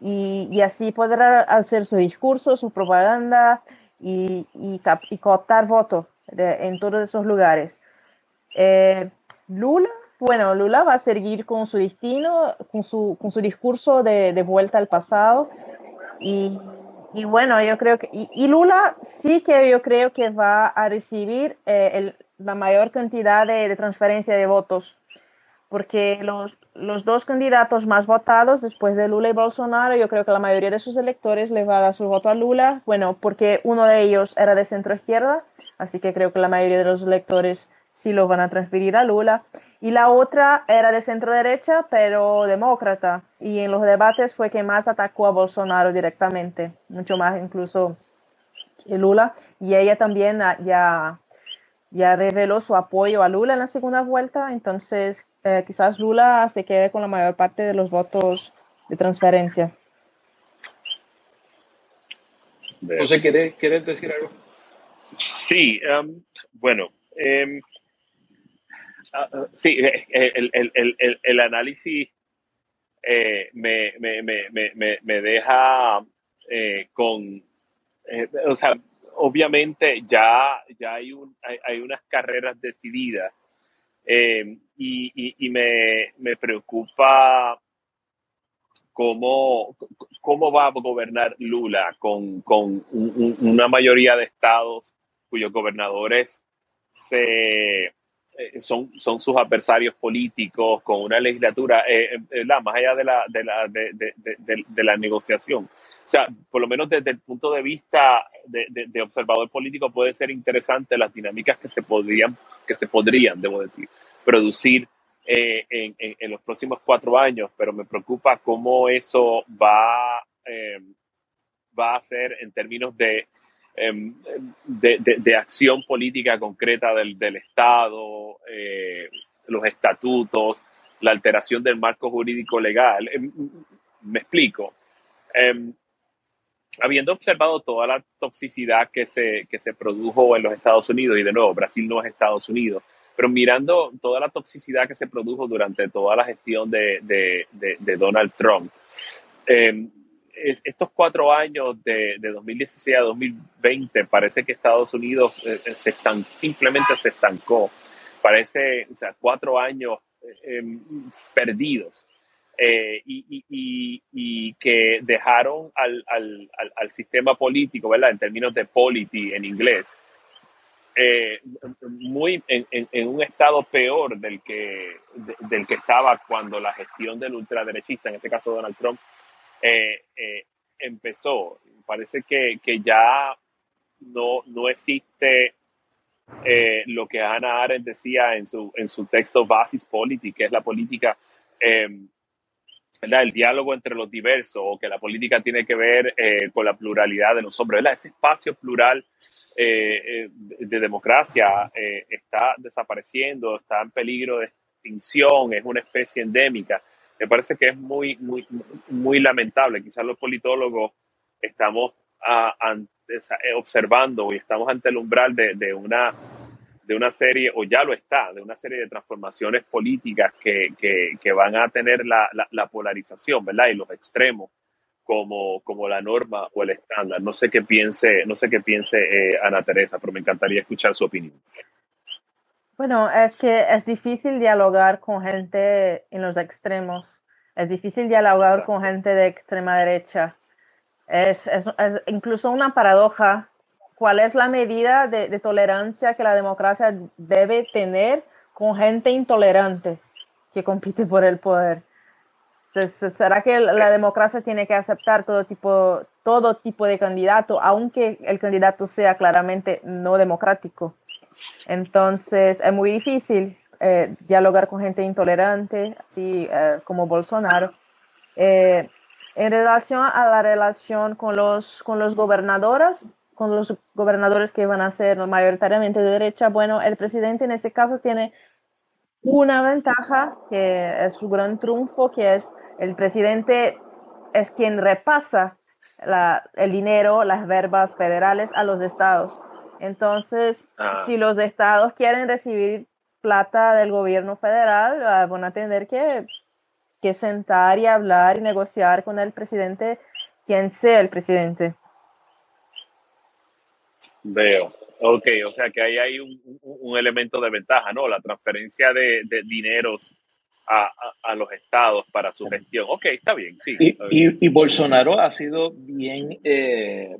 Y, y así podrá hacer su discurso, su propaganda, y, y, y cooptar votos en todos esos lugares. Eh, Lula, bueno, Lula va a seguir con su destino, con su, con su discurso de, de vuelta al pasado. Y, y, bueno, yo creo que, y, Lula sí que yo creo que va a recibir eh, el, la mayor cantidad de, de transferencia de votos, porque los, los dos candidatos más votados después de Lula y Bolsonaro, yo creo que la mayoría de sus electores les va a dar su voto a Lula, bueno, porque uno de ellos era de centro izquierda, así que creo que la mayoría de los electores sí lo van a transferir a Lula, y la otra era de centro derecha, pero demócrata, y en los debates fue que más atacó a Bolsonaro directamente, mucho más incluso que Lula, y ella también ya, ya reveló su apoyo a Lula en la segunda vuelta, entonces eh, quizás Lula se quede con la mayor parte de los votos de transferencia. José, ¿quieres, ¿quieres decir algo? Sí, um, bueno, em, ah, ah, sí, eh, el, el, el, el análisis eh, me, me, me, me, deja eh, con, o sea, obviamente ya, ya hay, un, hay, hay unas carreras decididas y, y, me, me preocupa cómo, cómo va a gobernar Lula con, con una mayoría de estados cuyos gobernadores se, eh, son, son sus adversarios políticos, con una legislatura, eh, eh más allá de la, de, la, de, la negociación. O sea, por lo menos desde el punto de vista de, observador político puede ser interesante las dinámicas que se podrían, que se podrían, debo decir, producir eh, en, los próximos cuatro años, pero me preocupa cómo eso va, eh, va a ser en términos em, de, de, de, acción política concreta del, del Estado, eh, los estatutos, la alteración del marco jurídico legal. Em, me explico. Em, habiendo observado toda la toxicidad que se, que se produjo en los Estados Unidos, y de nuevo, Brasil no es Estados Unidos, pero mirando toda la toxicidad que se produjo durante toda la gestión de, de, Donald Trump, em, estos cuatro años de, 2016 a 2020 parece que Estados Unidos eh, eh, se están, simplemente se estancó. Parece, o sea, cuatro años em, perdidos. Eh, y, y, y, que dejaron al, al, al, sistema político, ¿verdad? En términos de polity en inglés, eh, muy en, en, un estado peor del que, del que estaba cuando la gestión del ultraderechista, en este caso Donald Trump, eh, eh, empezó. Parece que, que, ya no, no existe lo que Hannah Arendt decía en su, en su texto Basis Politic, que es la política el diálogo entre los diversos o que la política tiene que ver eh, con la pluralidad de los hombres. Ese espacio plural eh, eh, de democracia está desapareciendo, está en peligro de extinción, es una especie endémica. Me parece que es muy, muy, muy lamentable. Quizás los politólogos estamos ah, observando y estamos ante el umbral de, de una de una serie, o ya lo está, de una serie de transformaciones políticas que, que, van a tener la, la, polarización, ¿verdad? Y los extremos como, como la norma o el estándar. No sé qué piense, no sé qué piense eh, Ana Teresa, pero me encantaría escuchar su opinión. Bueno, es que es difícil dialogar con gente en los extremos. Es difícil dialogar con gente de extrema derecha. Es, es, es, incluso una paradoja cuál es la medida de, tolerancia que la democracia debe tener con gente intolerante que compite por el poder. Entonces, ¿será que la democracia tiene que aceptar todo tipo, todo tipo de candidato, aunque el candidato sea claramente no democrático? Entonces, es muy difícil eh, dialogar con gente intolerante, así eh, como Bolsonaro. Eh, en relación a la relación con los, con los gobernadores, con los gobernadores que van a ser mayoritariamente de derecha, bueno, el presidente en ese caso tiene una ventaja que es su gran triunfo, que es el presidente es quien repasa el dinero, las verbas federales a los estados. Entonces, ah. si los estados quieren recibir plata del gobierno federal, ah, van a tener que, que sentar y hablar y negociar con el presidente, quien sea el presidente. Veo. Ok, o sea que ahí hay un, un, elemento de ventaja, ¿no? La transferencia de, de dineros a, a, los estados para su gestión. Ok, está bien, sí. Y, y, Bolsonaro ha sido bien eh,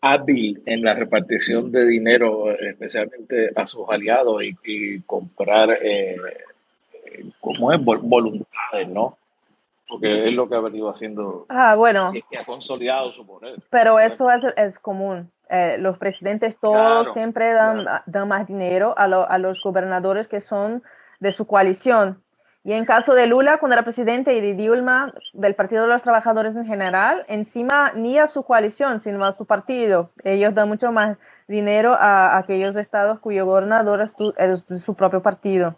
hábil en la repartición de dinero, especialmente a sus aliados y, comprar, eh, como es, voluntades, ¿no? Porque es lo que ha venido haciendo. Ah, bueno. que ha consolidado su poder. Pero eso es, es común. Eh, los presidentes todos siempre dan, dan, más dinero a, a, los gobernadores que son de su coalición. Y en caso de Lula, cuando era presidente, y de Dilma, del Partido de los Trabajadores en general, encima ni a su coalición, sino a su partido. Ellos dan mucho más dinero a, aquellos estados cuyo gobernador es, es de su propio partido.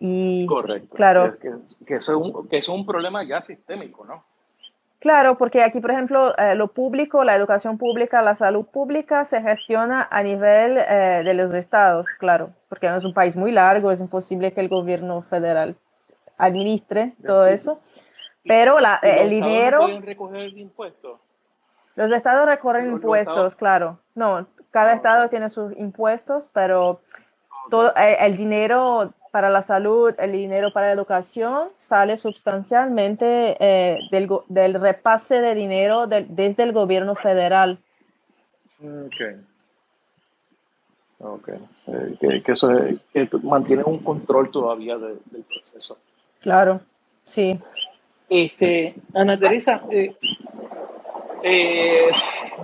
Y, Correcto. Claro. Que, que, eso es un, que eso es un problema ya sistémico, ¿no? Claro, porque aquí, por ejemplo, eh, lo público, la educación pública, la salud pública se gestiona a nivel eh, de los estados, claro, porque es un país muy largo, es imposible que el gobierno federal administre todo eso. Pero la, el dinero... No pueden recoger impuestos? Los estados recorren impuestos, claro. No, cada estado tiene sus impuestos, pero todo el, el dinero para la salud, el dinero para la educación sale sustancialmente eh, del, del, repase de dinero de, desde el gobierno federal. Ok. Ok. Eh, que, que, eso es, que mantiene un control todavía de, del proceso. Claro, sí. Este, Ana Teresa, eh,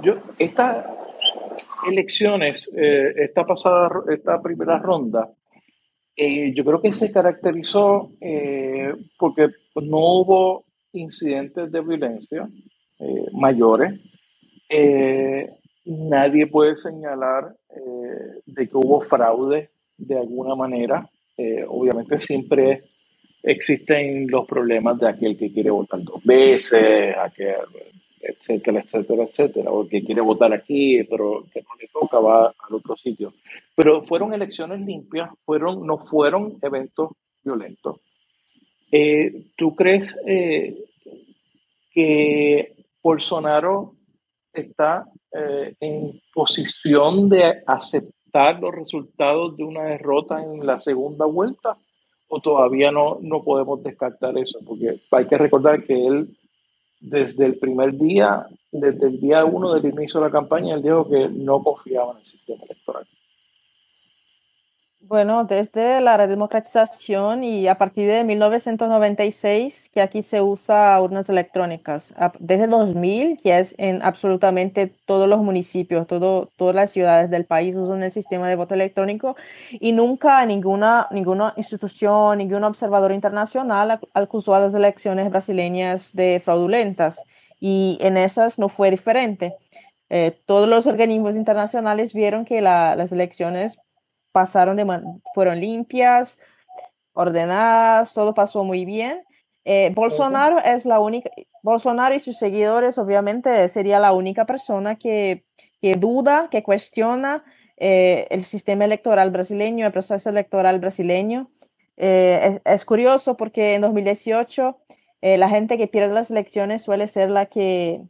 yo, estas elecciones, esta pasada, esta primera ronda, eh, yo creo que se caracterizó eh, porque no hubo incidentes de violencia eh, mayores. nadie puede señalar de que hubo fraude de alguna manera. obviamente siempre existen los problemas de aquel que quiere votar dos veces, aquel, etcétera, etcétera, etcétera, o que quiere votar aquí, pero que no le toca, va al otro sitio. Pero fueron elecciones limpias, fueron, no fueron eventos violentos. Eh, ¿Tú crees eh, que Bolsonaro está eh, en posición de aceptar los resultados de una derrota en la segunda vuelta? ¿O todavía no, no podemos descartar eso? Porque hay que recordar que él desde el primer día, desde el día uno del inicio de la campaña, él dijo que no confiaba en el sistema electoral. Bueno, desde la redemocratización y a partir de 1996 que aquí se usa urnas electrónicas. Desde el 2000 que es en absolutamente todos los municipios, todo, todas las ciudades del país usan el sistema de voto electrónico y nunca ninguna, ninguna institución, ningún observador internacional acusó a las elecciones brasileñas de fraudulentas y en esas no fue diferente. Eh, todos los organismos internacionales vieron que la, las elecciones pasaron de fueron limpias, ordenadas, todo pasó muy bien. Eh, Bolsonaro es la única, Bolsonaro y sus seguidores obviamente sería la única persona que, que duda, que cuestiona eh, el sistema electoral brasileño, el proceso electoral brasileño. Eh, es, es, curioso porque en 2018 la gente que pierde las elecciones suele ser la que,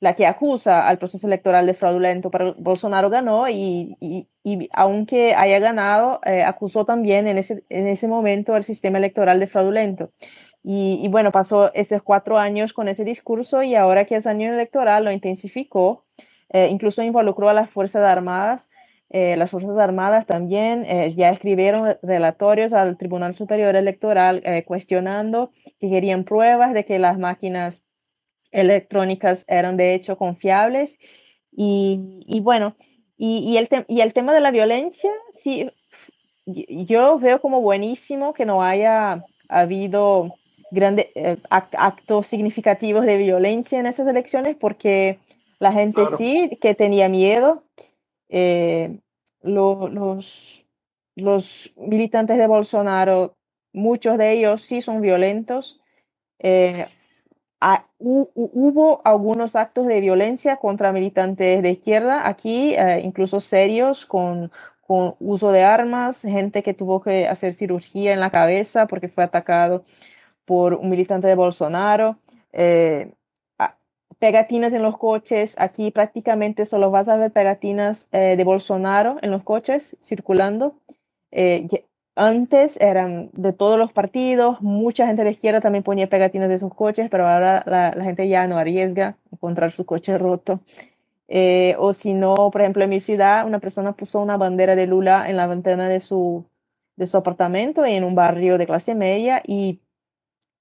la que acusa al proceso electoral de fraudulento, pero Bolsonaro ganó y, y, y aunque haya ganado, eh, acusó también en ese, en ese momento el sistema electoral de fraudulento. Y, y, bueno, pasó esos cuatro años con ese discurso y ahora que es año electoral lo intensificó, eh, incluso involucró a las Fuerzas Armadas. Eh, las Fuerzas Armadas también ya escribieron relatorios al Tribunal Superior Electoral cuestionando que querían pruebas de que las máquinas electrónicas eran de hecho confiables. Y, y bueno, y, y, el y, el tema de la violencia, sí, yo veo como buenísimo que no haya habido grandes eh, actos significativos de violencia en esas elecciones porque la gente claro. sí que tenía miedo. Eh, lo, los, los militantes de Bolsonaro, muchos de ellos sí son violentos. Eh, Ah, hubo algunos actos de violencia contra militantes de izquierda aquí, eh, incluso serios, con, uso de armas, gente que tuvo que hacer cirugía en la cabeza porque fue atacado por un militante de Bolsonaro. Eh, pegatinas en los coches, aquí prácticamente solo vas a ver pegatinas eh, de Bolsonaro en los coches circulando. Antes eran de todos los partidos, mucha gente de izquierda también ponía pegatinas de sus coches, pero ahora la, la gente ya no arriesga encontrar su coche roto. Eh, o si no, por ejemplo, en mi ciudad, una persona puso una bandera de Lula en la ventana de su, de su apartamento en un barrio de clase media y,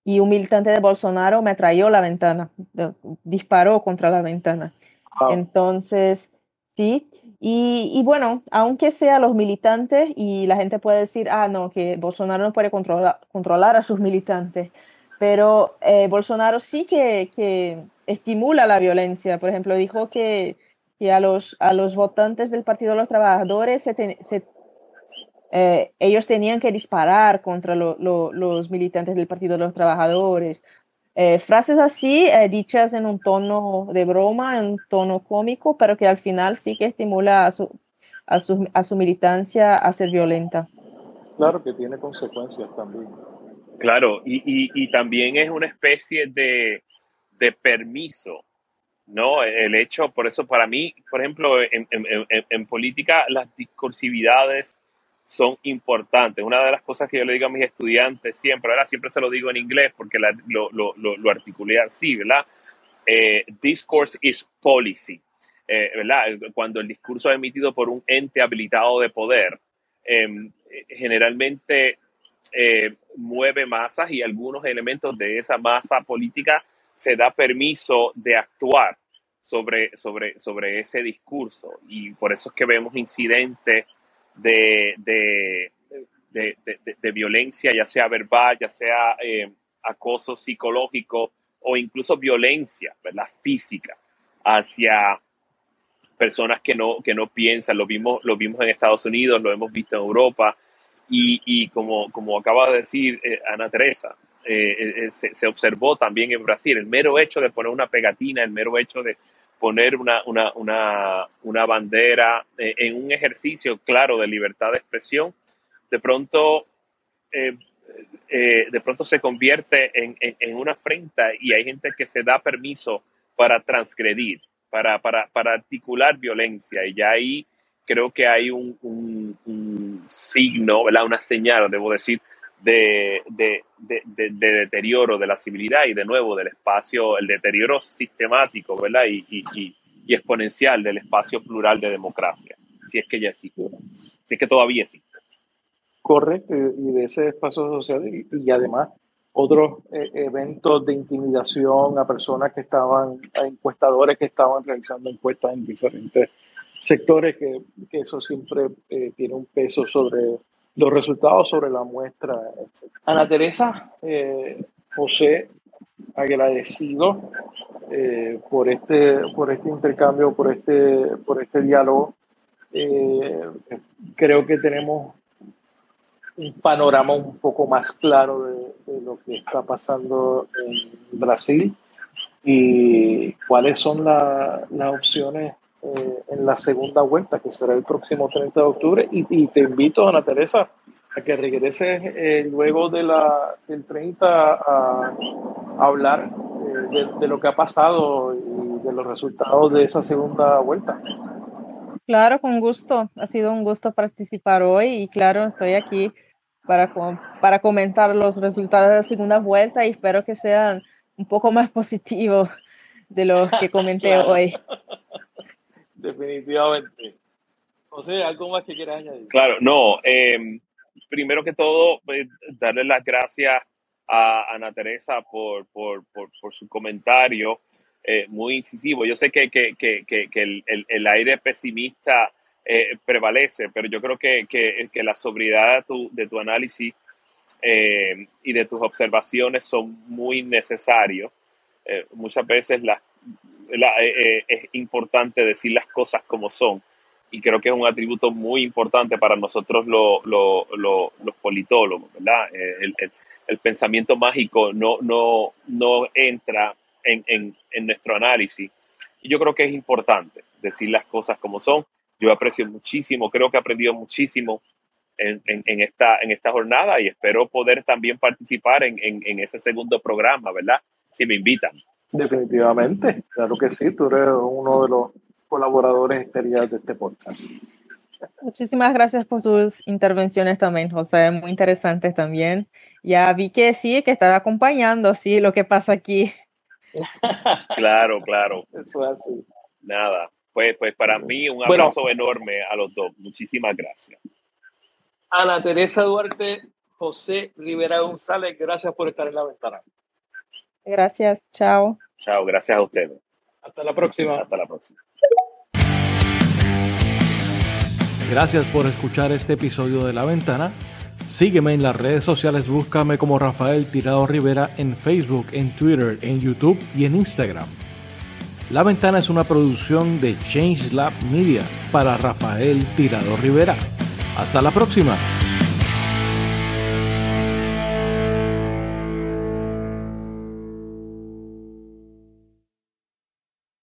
y un militante de Bolsonaro me trayó la ventana, disparó contra la ventana. Wow. Entonces, sí, y, y, bueno, aunque sea los militantes y la gente puede decir, ah, no, que Bolsonaro no puede controlar, controlar a sus militantes, pero eh, Bolsonaro sí que, que, estimula la violencia. Por ejemplo, dijo que, que, a, los, a los votantes del Partido de los Trabajadores se, te, se eh, ellos tenían que disparar contra los militantes del Partido de los Trabajadores. Eh, frases así, eh, dichas en un tono de broma, en un tono cómico, pero que al final sí que estimula a su, a su, a su militancia a ser violenta. Claro que tiene consecuencias también. Claro, y, y, y también es una especie de, de, permiso, ¿no? El hecho, por eso para mí, por ejemplo, en, en, en, en política las discursividades son importantes. Una de las cosas que yo le digo a mis estudiantes siempre, ahora siempre se lo digo en inglés porque la, lo, lo, lo, lo, articulé así, ¿verdad? Eh, discourse is policy, eh, ¿verdad? Cuando el discurso es emitido por un ente habilitado de poder, em, eh, generalmente mueve masas y algunos elementos de esa masa política se da permiso de actuar sobre, sobre, sobre ese discurso. Y por eso es que vemos incidentes de, de, de, de, violencia, ya sea verbal, ya sea eh, acoso psicológico o incluso violencia ¿verdad? física hacia personas que no, que no piensan. Lo vimos, lo vimos en Estados Unidos, lo hemos visto en Europa y, y como, como acaba de decir eh, Ana Teresa, eh, se, se, observó también en Brasil. El mero hecho de poner una pegatina, el mero hecho de poner una, una, una, una bandera eh, en un ejercicio claro de libertad de expresión, de pronto, eh, eh, de pronto se convierte en, en, en, una afrenta y hay gente que se da permiso para transgredir, para, para, para articular violencia y ya ahí creo que hay un, un, un signo, ¿verdad? una señal, debo decir, de, de, de, de, deterioro de la civilidad y de nuevo del espacio, el deterioro sistemático ¿verdad? Y, y, y, exponencial del espacio plural de democracia, si es que ya existe, si es que todavía existe. Correcto, y de ese espacio social y, además otros eh, eventos de intimidación a personas que estaban, a encuestadores que estaban realizando encuestas en diferentes sectores, que, que eso siempre eh, tiene un peso sobre los resultados sobre la muestra. Etc. Ana Teresa, eh, José, agradecido eh, por, este, por este intercambio, por este, por este diálogo. Eh, creo que tenemos un panorama un poco más claro de, de, lo que está pasando en Brasil y cuáles son la, las opciones eh, en la segunda vuelta, que será el próximo 30 de octubre. Y, y te invito, Ana Teresa, a que regreses eh, luego de la, del 30 a, a hablar eh, de, de, lo que ha pasado y de los resultados de esa segunda vuelta. Claro, con gusto. Ha sido un gusto participar hoy y claro, estoy aquí para, para comentar los resultados de la segunda vuelta y espero que sean un poco más <laughs> positivos de lo que comenté claro. hoy. Definitivamente. José, ¿algo más que quieras añadir? Claro, no. Eh, primero que todo, pues, darle las gracias a Ana Teresa por, por, por, por su comentario eh, muy incisivo. Yo sé que, que, que, que el, el, el, aire pesimista eh, prevalece, pero yo creo que, la sobriedad de tu, de tu análisis eh, y de tus observaciones son muy necesarios. muchas veces las la, eh, es importante decir las cosas como son. Y creo que es un atributo muy importante para nosotros lo, lo, lo, los politólogos, ¿verdad? Eh, el, el, el, pensamiento mágico no, no, no entra en, en, en, nuestro análisis. Y yo creo que es importante decir las cosas como son. Yo aprecio muchísimo, creo que he aprendido muchísimo en, en, esta, en esta jornada y espero poder también participar en, en ese segundo programa, ¿verdad? Si me invitan. Definitivamente, claro que sí, tú eres uno de los colaboradores estrellas de este podcast. Muchísimas gracias por sus intervenciones también, José, muy interesantes también. Ya vi que sí, que estaba acompañando, sí, lo que pasa aquí. <laughs> claro, claro. Eso es así. Nada, pues, pues para mí un abrazo bueno, enorme a los dos. Muchísimas gracias. Ana Teresa Duarte, José Rivera González, gracias por estar en la ventana. Gracias, chao. Chao, gracias a ustedes. Hasta la próxima. Hasta la próxima. Gracias por escuchar este episodio de La Ventana. Sígueme en las redes sociales, búscame como Rafael Tirado Rivera en Facebook, en Twitter, en YouTube y en Instagram. La Ventana es una producción de Change Lab Media para Rafael Tirado Rivera. Hasta la próxima.